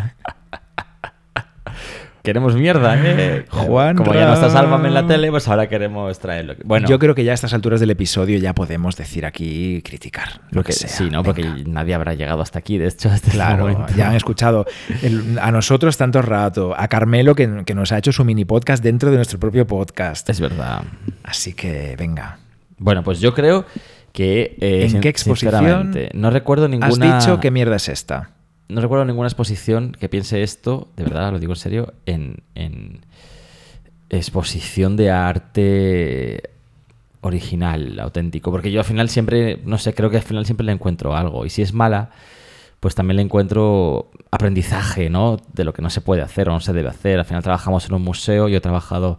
Queremos mierda, ¿eh? Juan Como ya no está. Sálvame en la tele, pues ahora queremos traerlo. Bueno, Yo creo que ya a estas alturas del episodio ya podemos decir aquí, criticar, lo que sea. sí, ¿no? Porque nadie habrá llegado hasta aquí, de hecho, hasta este Claro, ya han escuchado el- a nosotros tanto rato, a Carmelo que, que nos ha hecho su mini podcast dentro de nuestro propio podcast. Es verdad. Así que venga. Bueno, pues yo creo que... eh, ¿En sin- qué exposición No recuerdo ninguna... Has dicho qué mierda es esta. No recuerdo ninguna exposición que piense esto, de verdad, lo digo en serio, en, en exposición de arte original, auténtico. Porque yo al final siempre, no sé, creo que al final siempre le encuentro algo. Y si es mala, pues también le encuentro aprendizaje, ¿no? De lo que no se puede hacer o no se debe hacer. Al final trabajamos en un museo, yo he trabajado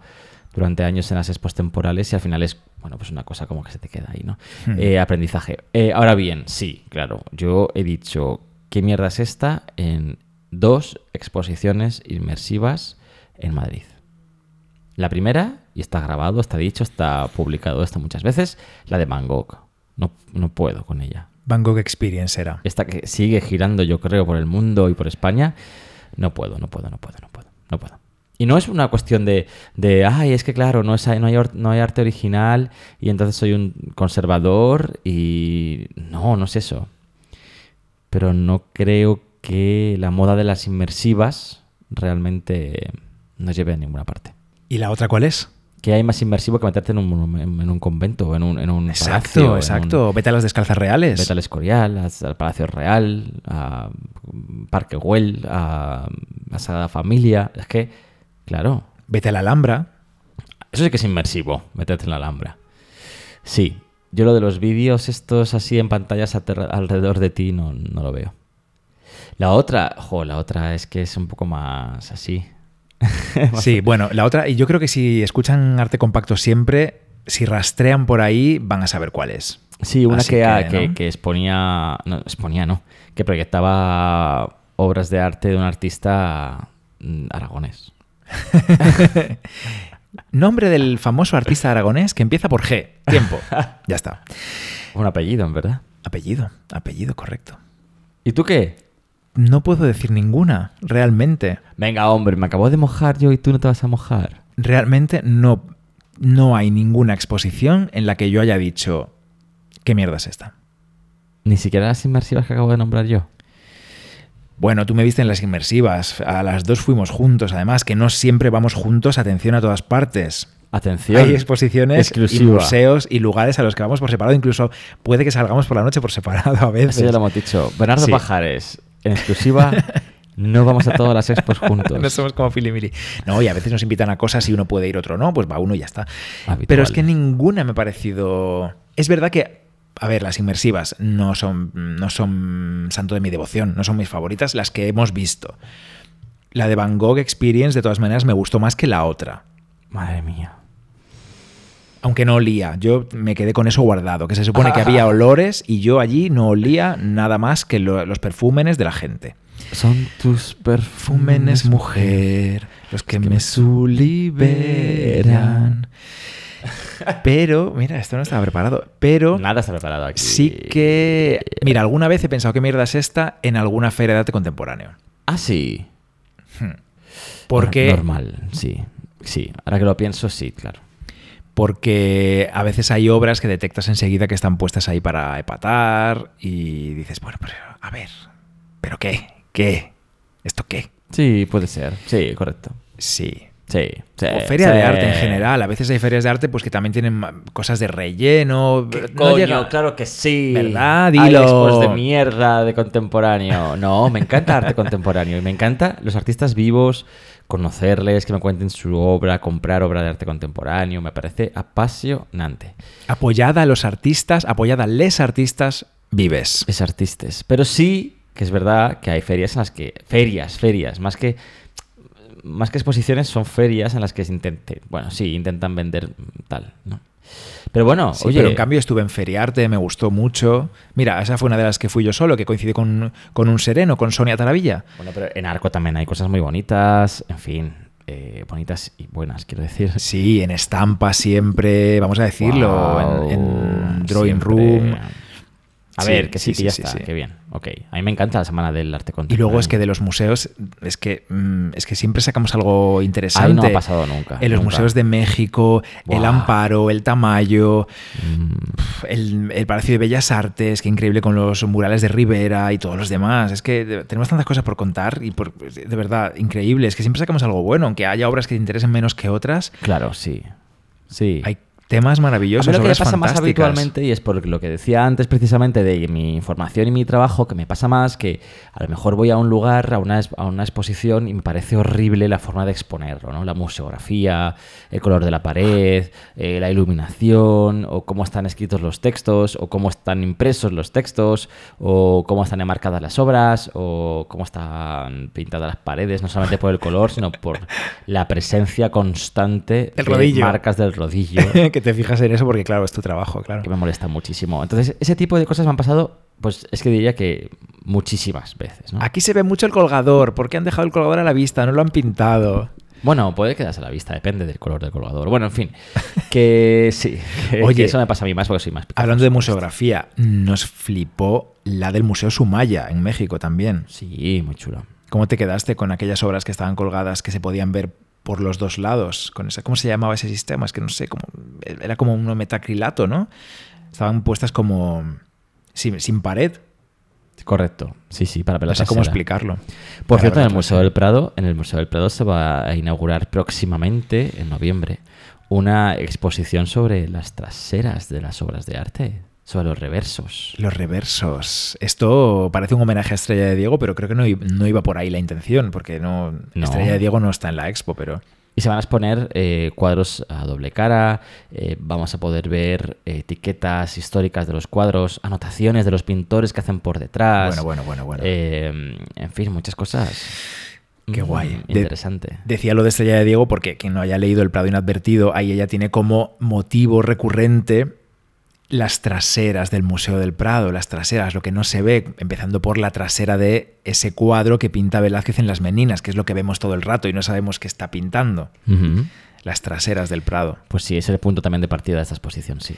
durante años en las expos temporales y al final es, bueno, pues una cosa como que se te queda ahí, ¿no? Hmm. Eh, aprendizaje. Eh, ahora bien, sí, claro, yo he dicho, ¿qué mierda es esta? En dos exposiciones inmersivas en Madrid. La primera, y está grabado, está dicho, está publicado esto muchas veces, la de Van Gogh. No, no puedo con ella. Van Gogh Experience era. Esta que sigue girando, yo creo, por el mundo y por España. No puedo, no puedo, no puedo, no puedo, no puedo. Y no es una cuestión de, de ay, es que claro, no, es, no, hay, no hay arte original y entonces soy un conservador y... No, no es eso. Pero no creo que la moda de las inmersivas realmente nos lleve a ninguna parte. ¿Y la otra cuál es? Que hay más inmersivo que meterte en un, en, un convento en un, en un Exacto, palacio, en un- exacto. Vete a las descalzas reales. Vete al Escorial, al al Palacio Real, a Parque Güell, a la Sagrada Familia. Es que, claro, Vete a la Alhambra. eso sí que es inmersivo, meterte en la Alhambra. Sí, yo lo de los vídeos estos así en pantallas alrededor de ti no, no lo veo. La otra, jo, la otra es que es un poco más así. Sí, bueno, la otra, y yo creo que si escuchan arte compacto siempre, si rastrean por ahí, van a saber cuál es. Sí, una que, que, que, ¿no? que exponía, no, exponía, no, que proyectaba obras de arte de un artista mm, aragonés. Nombre del famoso artista aragonés que empieza por G. Tiempo. Ya está. Un apellido, en verdad. Apellido, apellido correcto. ¿Y tú qué? No puedo decir ninguna, realmente. Venga, hombre, me acabo de mojar yo y tú no te vas a mojar. Realmente no, no hay ninguna exposición en la que yo haya dicho, ¿qué mierda es esta? Ni siquiera las inmersivas que acabo de nombrar yo. Bueno, tú me viste en las inmersivas, a las dos fuimos juntos, además, que no siempre vamos juntos, atención a todas partes. Atención. Hay exposiciones y exclusiva. museos y lugares a los que vamos por separado, incluso puede que salgamos por la noche por separado a veces. Eso ya lo hemos dicho. Bernardo Sí. Pajares, en exclusiva, no vamos a todas las expos juntos. No somos como Filimili. No, y a veces nos invitan a cosas y uno puede ir, otro no, pues va uno y ya está. Habitual. Pero es que ninguna me ha parecido. Es verdad que, a ver, las inmersivas no son, no son santo de mi devoción, no son mis favoritas, las que hemos visto. La de Van Gogh Experience, de todas maneras, me gustó más que la otra. Madre mía. Aunque no olía, yo me quedé con eso guardado, que se supone que había olores y yo allí no olía nada más que lo- los perfúmenes de la gente. Son tus Fúmenes, perfúmenes, mujer, los que me suliberan. Pero, mira, esto no estaba preparado. Pero Nada está preparado aquí. sí que. Mira, alguna vez he pensado qué mierda es esta en alguna feria de arte contemporáneo. Ah, sí. Porque, Normal, sí. Sí, ahora que lo pienso, sí, claro. porque a veces hay obras que detectas enseguida que están puestas ahí para epatar y dices, bueno, pero a ver, ¿pero qué? ¿Qué? ¿Esto qué? Sí, puede ser. Sí, correcto. Sí. Sí, sí. O feria sí. de arte en general. A veces hay ferias de arte pues que también tienen cosas de relleno. ¿Qué No coño? llega- Claro que sí. ¿Verdad? Hay Dilo. expos de mierda de contemporáneo. No, me encanta arte contemporáneo. Y me encanta los artistas vivos, conocerles, que me cuenten su obra, comprar obra de arte contemporáneo. Me parece apasionante. Apoyada a los artistas, apoyada a les artistas vives. Es artistas. Pero sí que es verdad que hay ferias en las que... Ferias, ferias, más que... Más que exposiciones son ferias en las que se intente, bueno, sí, intentan vender tal, ¿no? Pero bueno, Sí, oye, pero en cambio estuve en Feriarte, me gustó mucho. Mira, esa fue una de las que fui yo solo, que coincidí con, con un sereno, con Sonia Taravilla. bueno, pero en Arco también hay cosas muy bonitas, en fin, eh, bonitas y buenas, quiero decir. Sí, en estampa siempre, vamos a decirlo, en, en Drawing siempre. Room. A Sí, ver, que sí, sí, que sí, ya está, qué bien. Ok, a mí me encanta la Semana del Arte Y Contemporáneo. luego es que de los museos, es que, mm, es que siempre sacamos algo interesante. Ahí no ha pasado nunca. En los nunca. museos de México, el. Amparo, el Tamayo, Mm, el, el Palacio de Bellas Artes, que increíble con los murales de Rivera y todos los demás. Es que tenemos tantas cosas por contar y por, de verdad, increíble. Es que siempre sacamos algo bueno, aunque haya obras que te interesen menos que otras. Claro, sí. Sí. Hay temas A maravillosos, mí lo que me pasa más habitualmente, y es por lo que decía antes precisamente de mi información y mi trabajo, que me pasa más que a lo mejor voy a un lugar, a una, a una exposición, y me parece horrible la forma de exponerlo, ¿no? La museografía, el color de la pared, eh, la iluminación, o cómo están escritos los textos, o cómo están impresos los textos, o cómo están enmarcadas las obras, o cómo están pintadas las paredes, no solamente por el color, sino por la presencia constante El de rodillo. marcas del rodillo que te fijas en eso porque, claro, es tu trabajo, claro. que me molesta muchísimo. Entonces, ese tipo de cosas me han pasado, pues es que diría que muchísimas veces, ¿no? Aquí se ve mucho el colgador. ¿Por qué han dejado el colgador a la vista? No lo han pintado. Bueno, puede quedarse a la vista, depende del color del colgador. Bueno, en fin, que sí, que, Oye, que eso me pasa a mí más porque soy más. Hablando de museografía, nos flipó la del Museo Sumaya en México también. Sí, muy chulo. ¿Cómo te quedaste con aquellas obras que estaban colgadas que se podían ver por los dos lados? Con esa, ¿Cómo se llamaba ese sistema? Es que no sé, como, era como un metacrilato, ¿no? Estaban puestas como sin, sin pared. Correcto, sí, sí, para No pelas sé cómo explicarlo. Por cierto, en el Museo del Prado, en el Museo del Prado se va a inaugurar próximamente, en noviembre, una exposición sobre las traseras de las obras de arte, sobre los reversos. Los reversos. Esto parece un homenaje a Estrella de Diego, pero creo que no, no iba por ahí la intención, porque no, No. Estrella de Diego no está en la expo, pero Y se van a exponer eh, cuadros a doble cara, eh, vamos a poder ver eh, etiquetas históricas de los cuadros, anotaciones de los pintores que hacen por detrás. Bueno, bueno, bueno, bueno. Eh, en fin, muchas cosas. Qué Mm, guay. De- Interesante. Decía lo de Estrella de Diego porque quien no haya leído El Prado Inadvertido, ahí ella tiene como motivo recurrente las traseras del Museo del Prado, las traseras, lo que no se ve, empezando por la trasera de ese cuadro que pinta Velázquez en Las Meninas, que es lo que vemos todo el rato y no sabemos qué está pintando. Las traseras del Prado. Pues sí, ese es el punto también de partida de esta exposición, sí.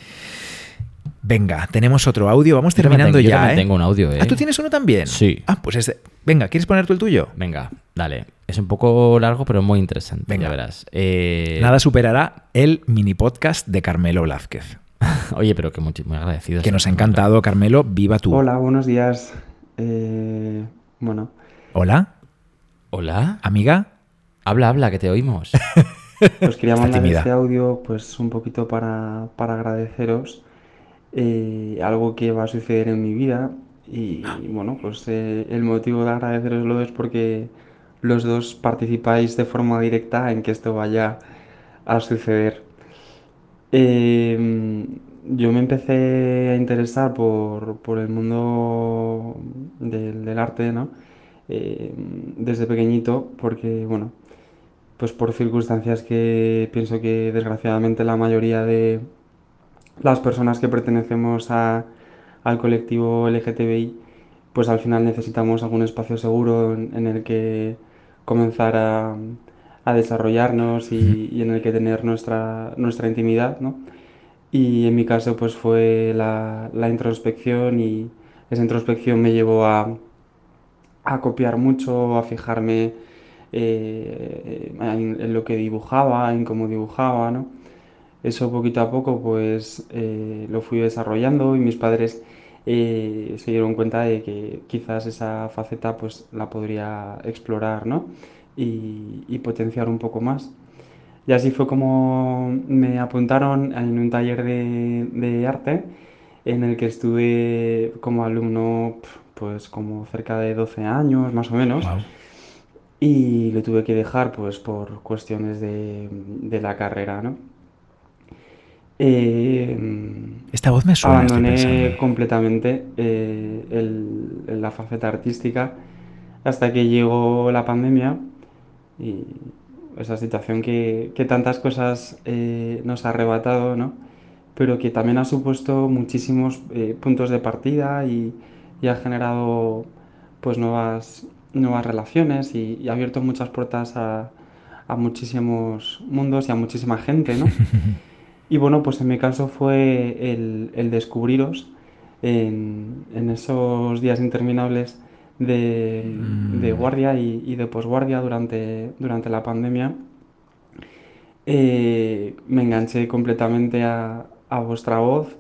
Venga, tenemos otro audio, vamos Yo terminando tengo- ya. ¿eh? tengo un audio, ¿eh? Ah, ¿tú tienes uno también? Sí. Ah, pues este. Venga, ¿quieres poner tú el tuyo? Venga, dale. Es un poco largo, pero muy interesante, Venga. ya verás. Eh, Nada superará el mini podcast de Carmelo Blázquez. Oye, pero que muy, muy agradecido. Que nos ha encantado, Carmelo. Viva tú. Hola, buenos días. Eh, bueno, Hola, Hola. amiga. Habla, habla, que te oímos. os quería Está mandar tímida. este audio pues un poquito para, para agradeceros eh, algo que va a suceder en mi vida y, bueno, pues eh, el motivo de agradeceroslo es porque los dos participáis de forma directa en que esto vaya a suceder. Eh, yo me empecé a interesar por, por el mundo del, del arte, ¿no? Eh, desde pequeñito, porque, bueno, pues por circunstancias que pienso que desgraciadamente la mayoría de las personas que pertenecemos a- al colectivo LGTBI, pues al final necesitamos algún espacio seguro en el que comenzar a, a desarrollarnos y, y en el que tener nuestra, nuestra intimidad, ¿no? Y en mi caso pues fue la, la introspección y esa introspección me llevó a, a copiar mucho, a fijarme eh, en, en lo que dibujaba, en cómo dibujaba, ¿no? Eso poquito a poco pues eh, lo fui desarrollando y mis padres eh, se dieron cuenta de que quizás esa faceta pues la podría explorar, ¿no? Y, y potenciar un poco más. Y así fue como me apuntaron en un taller de, de arte en el que estuve como alumno pues como cerca de 12 años más o menos Guau. y lo tuve que dejar pues por cuestiones de, de la carrera, ¿no? Eh, Esta voz me suena. abandoné completamente eh, el- la faceta artística hasta que llegó la pandemia y esa situación que, que tantas cosas eh, nos ha arrebatado, ¿no? Pero que también ha supuesto muchísimos eh, puntos de partida y, y ha generado pues nuevas, nuevas relaciones y, y ha abierto muchas puertas a, a muchísimos mundos y a muchísima gente, ¿no? Y bueno, pues en mi caso fue el, el descubriros en, en esos días interminables de, de guardia y, y de posguardia durante, durante la pandemia. Eh, me enganché completamente a, a vuestra voz,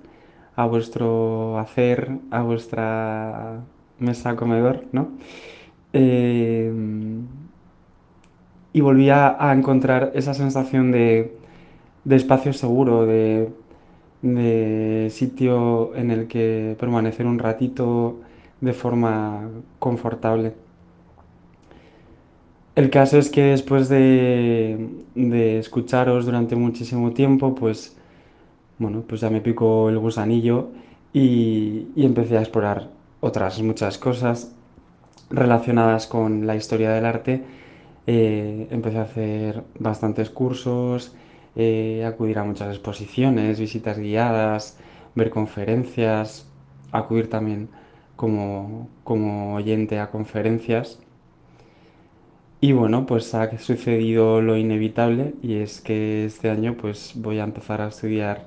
a vuestro hacer, a vuestra mesa comedor, ¿no? Eh, y volví a, a encontrar esa sensación de, de espacio seguro, de, de sitio en el que permanecer un ratito de forma confortable. El caso es que después de, de escucharos durante muchísimo tiempo, pues bueno, pues ya me picó el gusanillo y, y empecé a explorar otras muchas cosas relacionadas con la historia del arte. Eh, empecé a hacer bastantes cursos, eh, acudir a muchas exposiciones, visitas guiadas, ver conferencias, acudir también como, como oyente a conferencias. Y bueno, pues ha sucedido lo inevitable y es que este año pues voy a empezar a estudiar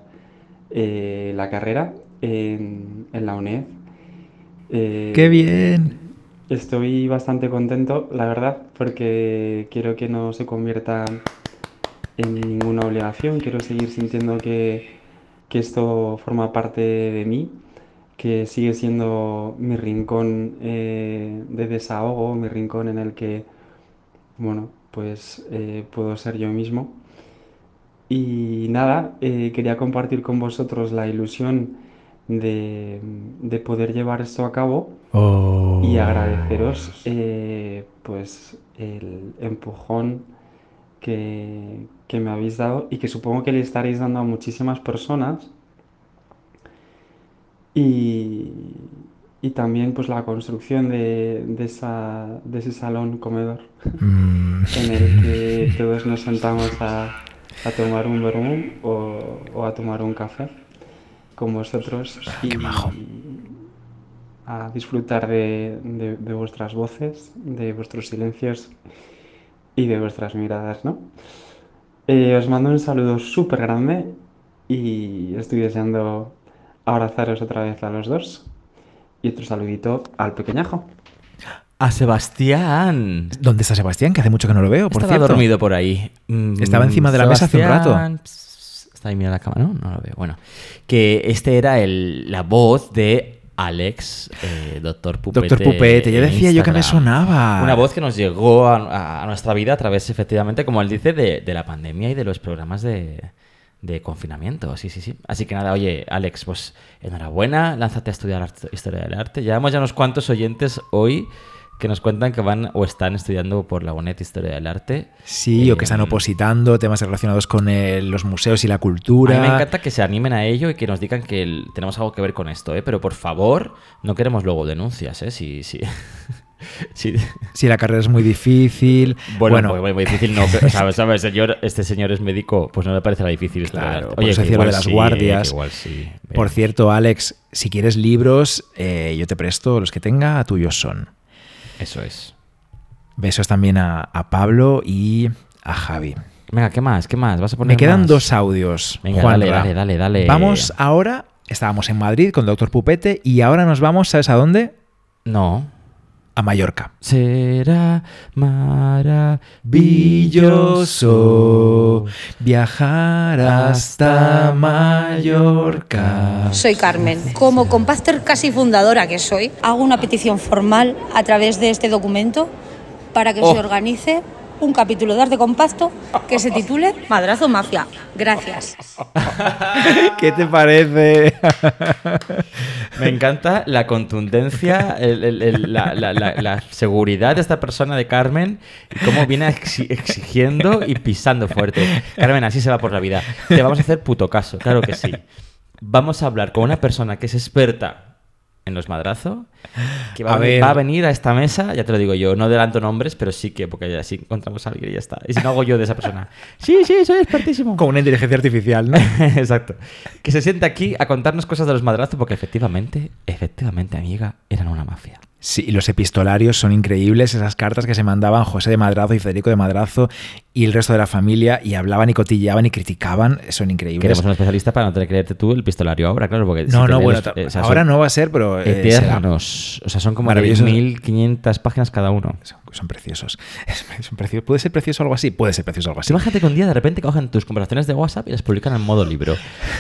eh, la carrera en, en la UNED. Eh, ¡Qué bien! Estoy bastante contento, la verdad, porque quiero que no se convierta en ninguna obligación, quiero seguir sintiendo que, que esto forma parte de mí, que sigue siendo mi rincón eh, de desahogo, mi rincón en el que, bueno, pues eh, puedo ser yo mismo. Y nada, eh, quería compartir con vosotros la ilusión de, de poder llevar esto a cabo Oh. y agradeceros eh, pues el empujón que, que me habéis dado y que supongo que le estaréis dando a muchísimas personas y, y también pues la construcción de, de esa, de ese salón comedor Mm. en el que todos nos sentamos a, a tomar un vermú o, o a tomar un café con vosotros y a disfrutar de, de- de vuestras voces, de vuestros silencios y de vuestras miradas, ¿no? Eh, os mando un saludo súper grande y estoy deseando abrazaros otra vez a los dos. Y otro saludito al pequeñajo. A Sebastián. ¿Dónde está Sebastián? Que hace mucho que no lo veo, por Estaba cierto. dormido por ahí. Mm, Estaba encima de la mesa hace un rato. Pss, Está ahí mirando la cámara, ¿no? No lo veo. Bueno, que este era el, la voz de Alex, eh, Doctor Pupete. Doctor Pupete, ya decía yo que me sonaba. Una voz que nos llegó a, a- a nuestra vida a través, efectivamente, como él dice, de, de la pandemia y de los programas de, de confinamiento. Sí, sí, sí. Así que nada, oye, Alex, pues enhorabuena, lánzate a estudiar arte- historia del arte. Llevamos ya unos cuantos oyentes hoy que nos cuentan que van o están estudiando por la UNED Historia del Arte. Sí, o que están Eh, opositando temas relacionados con los museos y la cultura. A mí me encanta que se animen a ello y que nos digan que el- tenemos algo que ver con esto, ¿eh? Pero por favor, no queremos luego denuncias, ¿eh? Si, si, si- Si la carrera es muy difícil. Bueno, Bueno, pues, muy, muy difícil no, pero, ¿sabes? ¿sabes? Señor, este señor es médico, pues no le parecerá difícil historia del Claro, arte. por eso que decía lo igual de las sí, guardias. que igual sí. Por cierto, Alex, si quieres libros, eh, yo te presto los que tenga, tuyos son. Eso es. Besos también a, a Pablo y a Javi. Venga, ¿qué más? ¿Qué más? ¿Vas a poner Me quedan más? dos audios. Venga, dale, dale, dale, dale. Vamos ahora, estábamos en Madrid con Doctor Pupete y ahora nos vamos, ¿sabes a dónde? No. A Mallorca. Será Maravilloso viajar hasta Mallorca. Soy Carmen. Como compactor casi fundadora que soy, hago una petición formal a través de este documento para que Oh. se organice un capítulo de arte compacto que se titule Madrazo Mafia. Gracias. ¿Qué te parece? Me encanta la contundencia, el- el- el- la, la- la- la seguridad de esta persona de Carmen y cómo viene exi- exigiendo y pisando fuerte. Carmen, así se va por la vida. Te vamos a hacer puto caso, claro que sí. Vamos a hablar con una persona que es experta en los madrazos, que va A venir, va a venir a esta mesa, ya te lo digo yo, no adelanto nombres, pero sí que, porque así encontramos a alguien y ya está. Y si no hago yo de esa persona, sí, sí, soy expertísimo. Con una inteligencia artificial, ¿no? Exacto. Que se siente aquí a contarnos cosas de los madrazos, porque efectivamente, efectivamente, amiga, eran una mafia. Sí, los epistolarios son increíbles, esas cartas que se mandaban José de Madrazo y Federico de Madrazo y el resto de la familia y hablaban y cotillaban y criticaban, son increíbles. Queremos un especialista para no tener que leerte tú el pistolario ahora, claro, porque... No, te no, bueno, los- eh, ahora son no va a ser, pero, eh, Eternos. O sea, son como de Maravillosos. 1500 páginas cada uno. Son preciosos. Son preciosos. ¿Puede ser precioso algo así? Puede ser precioso algo así. Imagínate que un día de repente cogen tus conversaciones de WhatsApp y las publican en modo libro.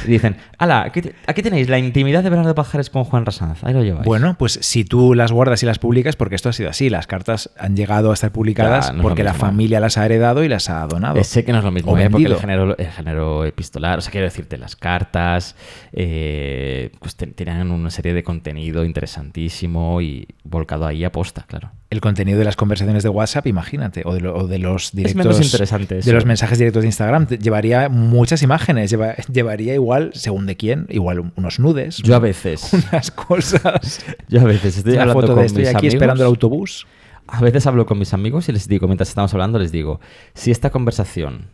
Y dicen, ala, aquí, te- aquí tenéis la intimidad de Bernardo Pajares con Juan Rasanz. Ahí lo lleváis. Bueno, pues si tú las guardas y las publicas, porque esto ha sido así, las cartas han llegado a estar publicadas no porque la familia las ha heredado y las ha donado. Sé que no es lo mismo, ¿eh? porque el género, el género epistolar, o sea, quiero decirte, las cartas eh, pues te- tenían una serie de contenido interesantísimo y volcado ahí a posta, claro. El contenido de las conversaciones de WhatsApp, imagínate, o de, lo- o de los directos. menos interesante De los mensajes directos de Instagram. Llevaría muchas imágenes. lleva- llevaría igual, según de quién, igual un- unos nudes. Yo a veces. Unas cosas. Yo a veces estoy Una hablando foto con de estoy mis aquí amigos. esperando el autobús. A veces hablo con mis amigos y les digo, mientras estamos hablando, les digo, si esta conversación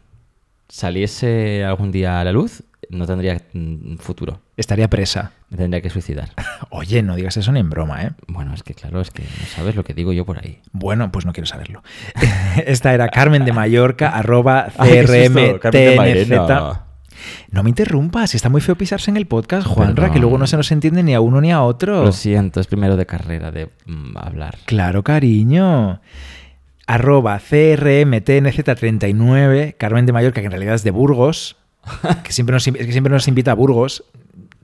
saliese algún día a la luz, no tendría mm, futuro. Estaría presa. Me tendría que suicidar. Oye, no digas eso ni en broma, ¿eh? Bueno, es que claro, es que no sabes lo que digo yo por ahí. Bueno, pues no quiero saberlo. Esta era Carmen de Mallorca, arroba. CRMTNZ. No me interrumpas, está muy feo pisarse en el podcast, Juanra, Perdón. que luego no se nos entiende ni a uno ni a otro. Lo siento, es primero de carrera de mm, hablar. Claro, cariño. Arroba CRMTNZ39, Carmen de Mallorca, que en realidad es de Burgos, que siempre nos, que siempre nos invita a Burgos.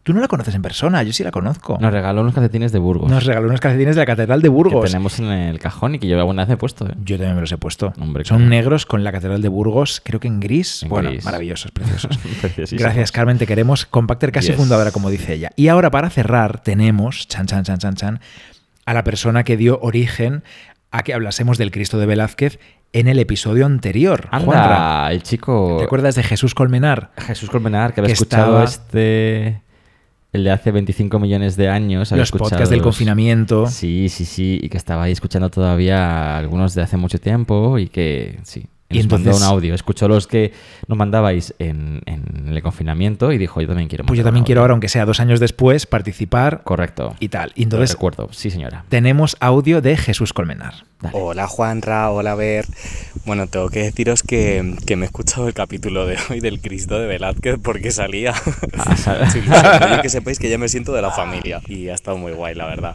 Tú no la conoces en persona, yo sí la conozco. Nos regaló unos calcetines de Burgos. Nos regaló unos calcetines de la Catedral de que Burgos. tenemos en el cajón y que yo alguna vez he puesto. ¿eh? Yo también me los he puesto. Hombre, Son claro. negros con la Catedral de Burgos, creo que en gris. En bueno, gris. maravillosos, preciosos. Gracias, Carmen, te queremos. Compacter casi Yes. fundadora, como dice ella. Y ahora, para cerrar, tenemos, chan, chan, chan, chan, chan, a la persona que dio origen a que hablásemos del Cristo de Velázquez en el episodio anterior. Juanra. Anda, el chico... ¿Te acuerdas de Jesús Colmenar? Jesús Colmenar, que había Que escuchado estaba- este... El de hace 25 millones de años. Los escuchado podcasts del los- confinamiento. Sí, sí, sí. Y que estaba ahí escuchando todavía algunos de hace mucho tiempo y que sí. Y nos entonces- mandó un audio. Escuchó los que nos mandabais en, en el confinamiento y dijo, yo también quiero Pues yo también quiero audio". ahora, aunque sea dos años después, participar Correcto. y tal. Y entonces recuerdo, sí señora. tenemos audio de Jesús Colmenar. Hola Juanra, hola Ver. Bueno, tengo que deciros que, que me he escuchado el capítulo de hoy del Cristo de Velázquez porque salía. Ah, que sepáis que ya me siento de la familia y ha estado muy guay, la verdad.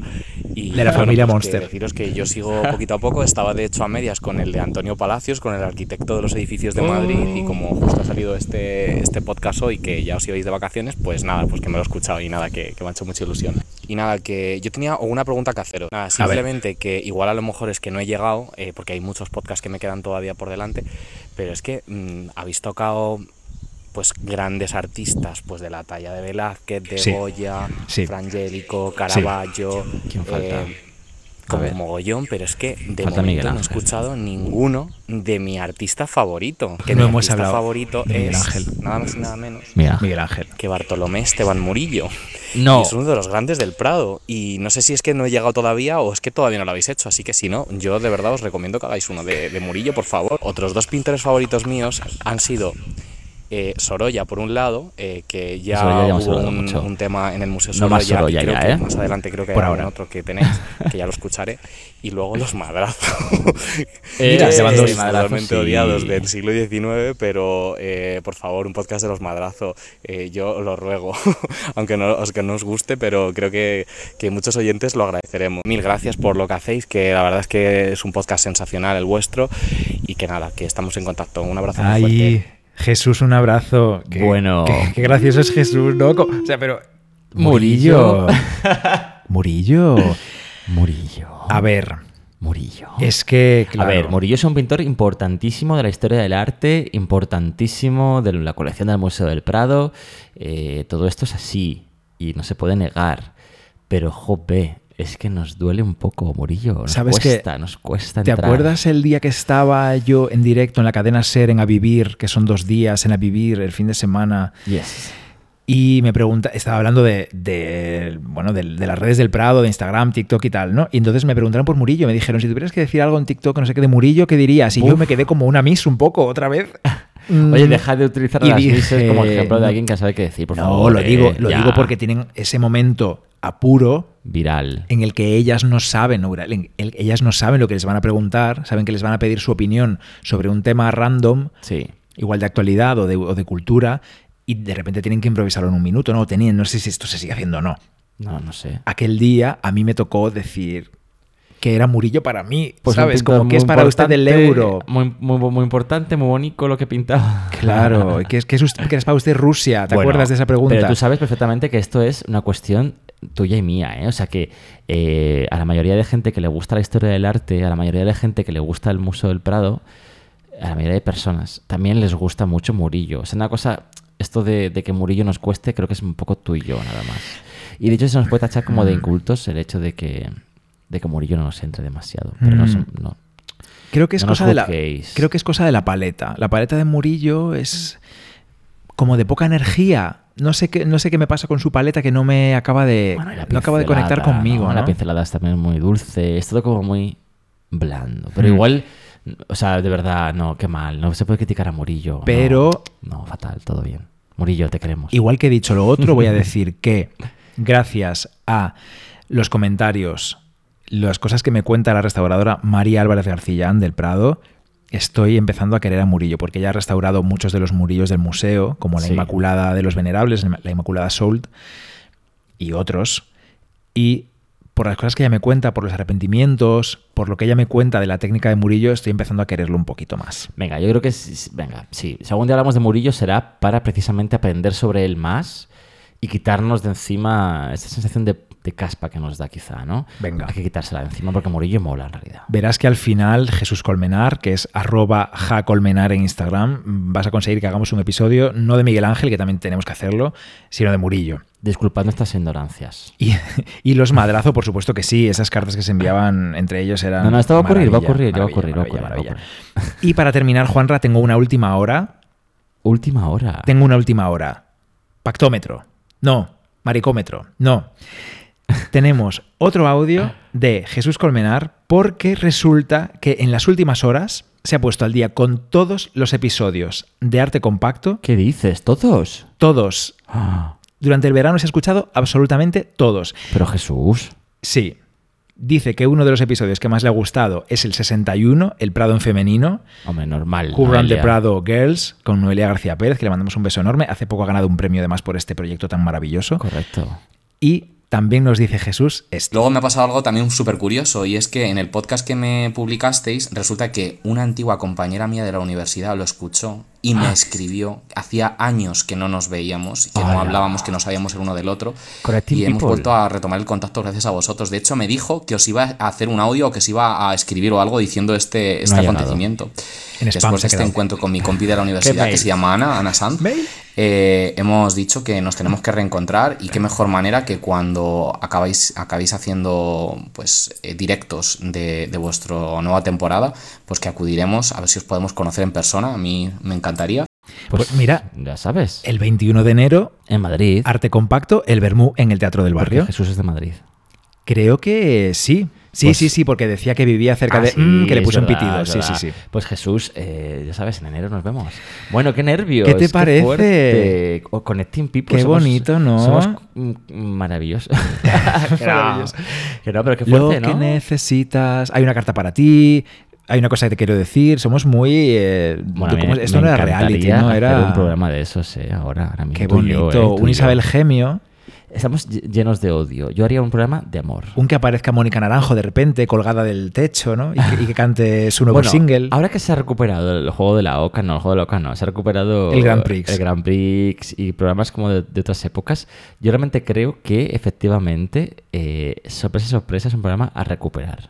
Y, De la familia pues Monster. Que deciros que yo sigo poquito a poco, estaba de hecho a medias con el de Antonio Palacios, con el arquitecto de los edificios de Madrid y como justo ha salido este, este podcast hoy que ya os ibais de vacaciones, pues nada, pues que me lo he escuchado y nada, que, que me ha hecho mucha ilusión. Y nada, que yo tenía una pregunta que haceros. Nada, simplemente que igual a lo mejor es que no he llegado, eh, porque hay muchos podcasts que me quedan todavía por delante, pero es que mm, habéis tocado pues grandes artistas pues de la talla de Velázquez, de Sí. Goya, Sí. Frangélico, Caravaggio, ¿Quién falta? eh, como mogollón, pero es que de Falta momento Miguel no he escuchado ninguno de mi artista favorito. Que No mi hemos artista hablado favorito de Miguel es Ángel. nada más y nada menos Mira. Miguel Ángel. que Bartolomé Esteban Murillo. No. Y es uno de los grandes del Prado. Y no sé si es que no he llegado todavía o es que todavía no lo habéis hecho. Así que si no, yo de verdad os recomiendo que hagáis uno de, de Murillo, por favor. Otros dos pintores favoritos míos han sido eh, Sorolla, por un lado, eh, que ya ya hubo un, un tema en el Museo No Sorolla. más Sorolla creo ya, que ¿eh? Más adelante creo que Por hay ahora. otro que tenéis, que ya lo escucharé. Y luego los madrazos. Mira, Eh, eh, madrazos, totalmente sí. odiados del siglo XIX, pero eh, por favor, un podcast de los madrazos, yo lo ruego, aunque no, os- que no os guste, pero creo que, que muchos oyentes lo agradeceremos. Mil gracias por lo que hacéis, que la verdad es que es un podcast sensacional el vuestro y que nada, que estamos en contacto. Un abrazo muy fuerte. Jesús, un abrazo. Qué- Bueno. Qué, qué gracioso es Jesús, ¿no? O sea, pero. Murillo. Murillo. Murillo. A ver, Murillo. es que. A claro, ver, Murillo es un pintor importantísimo de la historia del arte, importantísimo de la colección del Museo del Prado. eh, todo esto es así y no se puede negar. Pero, jope, es que nos duele un poco, Murillo. Nos ¿Sabes qué? cuesta, nos cuesta ¿Te acuerdas el día que estaba yo en directo en la cadena Ser en A Vivir, que son dos días en A Vivir, el fin de semana? Yes. Y me pregunta, estaba hablando de, de, bueno, de, de las redes del Prado, de Instagram, TikTok y tal, ¿no? Y entonces me preguntaron por Murillo, me dijeron, si tuvieras que decir algo en TikTok, no sé qué, de Murillo, ¿qué dirías? Y yo me quedé como una miss un poco, otra vez. Oye, Mm, deja de utilizar y las dije, como ejemplo de no, alguien que sabe qué decir, por no, favor. lo eh, digo, lo ya. digo porque tienen ese momento apuro Viral. en el que ellas no saben, no, en el- ellas no saben lo que les van a preguntar, saben que les van a pedir su opinión sobre un tema random, Sí. igual de actualidad o de, o de cultura, y de repente tienen que improvisarlo en un minuto, ¿no? Tenían, no sé si esto se sigue haciendo o no. No, no sé. Aquel día a mí me tocó decir que era Murillo para mí, Pues ¿sabes? Como que es para usted el euro. Muy, muy, muy importante, muy bonito lo que pintaba. Claro, que es, que es, usted- que es para usted Rusia, ¿te Bueno, acuerdas de esa pregunta? Pero tú sabes perfectamente que esto es una cuestión tuya y mía, ¿eh? O sea que eh, a la mayoría de gente que le gusta la historia del arte, a la mayoría de gente que le gusta el Museo del Prado, a la mayoría de personas también les gusta mucho Murillo. O sea, una cosa, esto de, de que Murillo nos cueste, creo que es un poco tú y yo, nada más. Y de hecho se nos puede tachar como Mm. de incultos el hecho de que, de que Murillo no nos entre demasiado. Pero no, Mm. son- no. Creo que es No cosa de la creo que es cosa de la paleta. La paleta de Murillo es como de poca energía. No sé qué no sé qué me pasa con su paleta que no me acaba de Bueno, no acaba de conectar conmigo, ¿no? La pincelada es también muy dulce, es todo como muy blando. Pero Mm. igual, o sea, de verdad, no, qué mal. No se puede criticar a Murillo. no. Pero- No, fatal, todo bien. Murillo, te queremos. Igual que he dicho lo otro, voy a decir que gracias a los comentarios, las cosas que me cuenta la restauradora María Álvarez Garcillán del Prado, estoy empezando a querer a Murillo, porque ella ha restaurado muchos de los murillos del museo, como la Sí. Inmaculada de los Venerables, la Inmaculada Soult y otros. Y por las cosas que ella me cuenta, por los arrepentimientos, por lo que ella me cuenta de la técnica de Murillo, estoy empezando a quererlo un poquito más. Venga, yo creo que, sí- venga, sí. Si algún día hablamos de Murillo será para precisamente aprender sobre él más y quitarnos de encima esa sensación de, de caspa que nos da quizá, ¿no? Venga. Hay que quitársela de encima porque Murillo mola en realidad. Verás que al final Jesús Colmenar, que es arroba jacolmenar en Instagram, vas a conseguir que hagamos un episodio no de Miguel Ángel, que también tenemos que hacerlo, sino de Murillo. Disculpad nuestras ignorancias. Y, y los madrazo, por supuesto que sí, esas cartas que se enviaban entre ellos eran... No, no, esto va a ocurrir, va a ocurrir, va a ocurrir, va a ocurrir. Y para terminar, Juanra, tengo una última hora. Última hora. Tengo una última hora. Pactómetro. No. Maricómetro. No. Tenemos otro audio de Jesús Colmenar porque resulta que en las últimas horas se ha puesto al día con todos los episodios de Arte Compacto. ¿Qué dices? ¿Todos? Todos. Ah, Durante el verano se ha escuchado absolutamente todos. pero Jesús. Sí. Dice que uno de los episodios que más le ha gustado es el 61, El Prado en Femenino. Hombre, normal. Who Run the. Prado Girls con Noelia García Pérez, que le mandamos un beso enorme. Hace poco ha ganado un premio además por este proyecto tan maravilloso. Correcto. Y también nos dice Jesús esto. Luego me ha pasado algo también súper curioso y es que en el podcast que me publicasteis resulta que una antigua compañera mía de la universidad lo escuchó y me escribió. Hacía años que no nos veíamos, que no hablábamos, que no sabíamos el uno del otro y hemos people. vuelto a retomar el contacto gracias a vosotros. De hecho, me dijo que os iba a hacer un audio o que os iba a escribir o algo diciendo este, este acontecimiento. Después de este encuentro con mi compi de la universidad mail? que se llama Ana, Ana Sanz, eh, hemos dicho que nos tenemos que reencontrar y qué mejor manera que cuando acabáis, acabéis haciendo pues eh, directos de, de vuestra nueva temporada, pues que acudiremos a ver si os podemos conocer en persona, a mí me encantaría. Pues mira, ya sabes. El 21 de enero, En Madrid. Arte Compacto, el Bermú en el Teatro del Porque Barrio. Jesús es de Madrid. Creo que sí. Sí, Pues- sí, sí, porque decía que vivía cerca Ah, de... sí, mm, que le puso un pitido. Sí, sí, sí. Pues Jesús, eh, ya sabes, en enero nos vemos. Bueno, qué nervios. ¿Qué te parece? O Connecting People. Qué somos- bonito, ¿no? Somos mm, maravillosos. que, no, Maravilloso. que no, pero qué Lo fuerte, que ¿no? necesitas. Hay una carta para ti. Hay una cosa que te quiero decir. Somos muy. eh, Bueno, Esto no era reality, ¿no? Era. un programa de esos, eh, ahora, ahora mismo. Qué yo, bonito. eh, un. Isabel Gemio. Estamos ll- llenos de odio. Yo haría un programa de amor. Un que aparezca Mónica Naranjo de repente colgada del techo, ¿no? Y que, y que cante su nuevo Bueno, single. Ahora que se ha recuperado el juego de la OCA, no, el juego de la OCA no, se ha recuperado El Grand Prix. el Grand Prix y programas como de, de otras épocas, yo realmente creo que efectivamente, eh, sorpresa, sorpresa, es un programa a recuperar.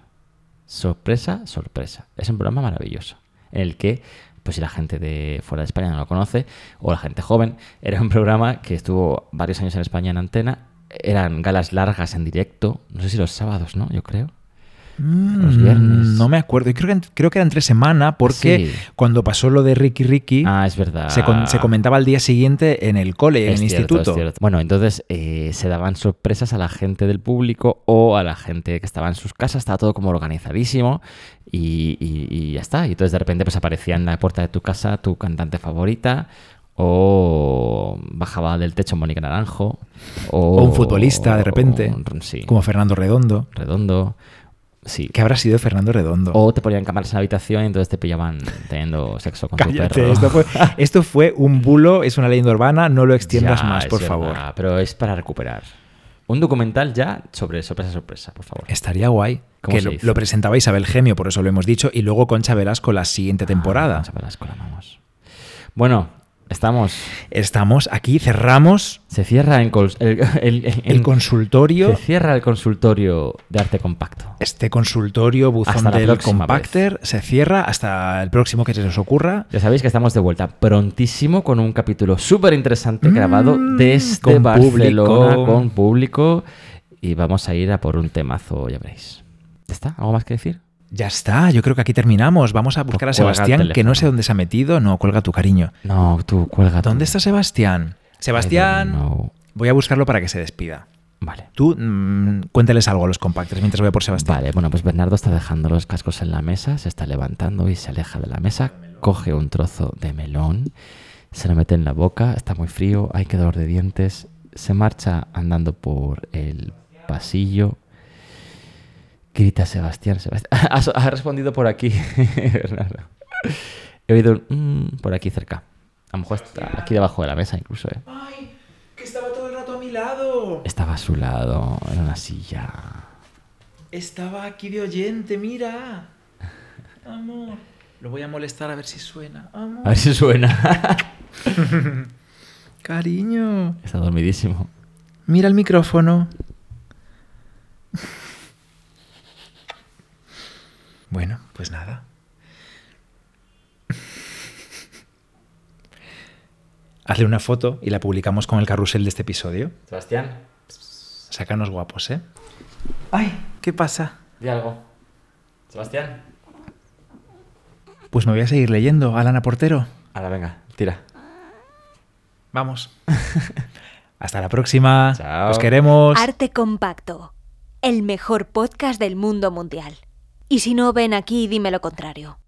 Sorpresa, sorpresa. Es un programa maravilloso, en el que, pues si la gente de fuera de España no lo conoce, o la gente joven, era un programa que estuvo varios años en España en antena, eran galas largas en directo, no sé si los sábados, ¿no? Yo creo. Los Mm, viernes. No me acuerdo. Y creo que, creo que era entre semana porque Sí. cuando pasó lo de Ricky Ricky, Ah, es verdad. se, con- se comentaba al día siguiente en el cole, en el instituto. Bueno, entonces eh, se daban sorpresas a la gente del público o a la gente que estaba en sus casas, estaba todo como organizadísimo y, y- y ya está. Y entonces de repente pues aparecía en la puerta de tu casa tu cantante favorita o bajaba del techo Mónica Naranjo o, O un futbolista de repente, o- sí, como Fernando Redondo. Redondo. Sí. ¿Qué habrá sido Fernando Redondo? O te ponían cámaras en la habitación y entonces te pillaban teniendo sexo con tu Cállate, perro. esto fue, esto fue un bulo, es una leyenda urbana, no lo extiendas Ya, más, por verdad, favor. Pero es para recuperar. Un documental ya sobre sorpresa, sorpresa, por favor. Estaría guay. ¿Cómo Que lo, lo presentaba Isabel Gemio, por eso lo hemos dicho, y luego Concha Velasco la siguiente temporada. Ah, Concha Velasco, la amamos. Bueno, estamos. Estamos aquí, cerramos Se cierra el, el- el- el consultorio. Se cierra el consultorio de arte compacto. Este consultorio buzón Hasta del Compacter se cierra hasta el próximo que se nos ocurra. Ya sabéis que estamos de vuelta prontísimo con un capítulo súper interesante grabado desde Mm, con Barcelona público. con público. Y vamos a ir a por un temazo, ya veréis. ¿Ya está? ¿Algo más que decir? Ya está, yo creo que aquí terminamos. Vamos a buscar a Pues Sebastián, que no sé dónde se ha metido. No, cuelga tu cariño. No, tú, cuelga. tú. ¿Dónde está Sebastián? Sebastián, voy a buscarlo para que se despida. Vale. Tú mm, cuéntales algo a los compactors mientras voy por Sebastián. Vale, bueno, pues Bernardo está dejando los cascos en la mesa, se está levantando y se aleja de la mesa, coge un trozo de melón, se lo mete en la boca, está muy frío, hay que dolor de dientes, se marcha andando por el pasillo, grita Sebastián, Sebastián. Ha, ha respondido por aquí, Bernardo. He oído un "Mm", por aquí cerca. A lo mejor está aquí debajo de la mesa incluso, ¿eh? ¡Ay! Que estaba todo el rato a mi lado. Estaba a su lado, en una silla. Estaba aquí de oyente, mira. Amor. Lo voy a molestar a ver si suena. Amor. A ver si suena. Cariño. Está dormidísimo. Mira el micrófono. Bueno, pues nada. Hazle una foto y la publicamos con el carrusel de este episodio. Sebastián, Sácanos guapos, ¿eh? ¡Ay! ¿Qué pasa? di algo. Sebastián. Pues me voy a seguir leyendo. Alana Portero. Ahora venga, tira. Vamos. Hasta la próxima. Chao. Os queremos. Arte Compacto, el mejor podcast del mundo mundial. Y si no, ven aquí dime lo contrario.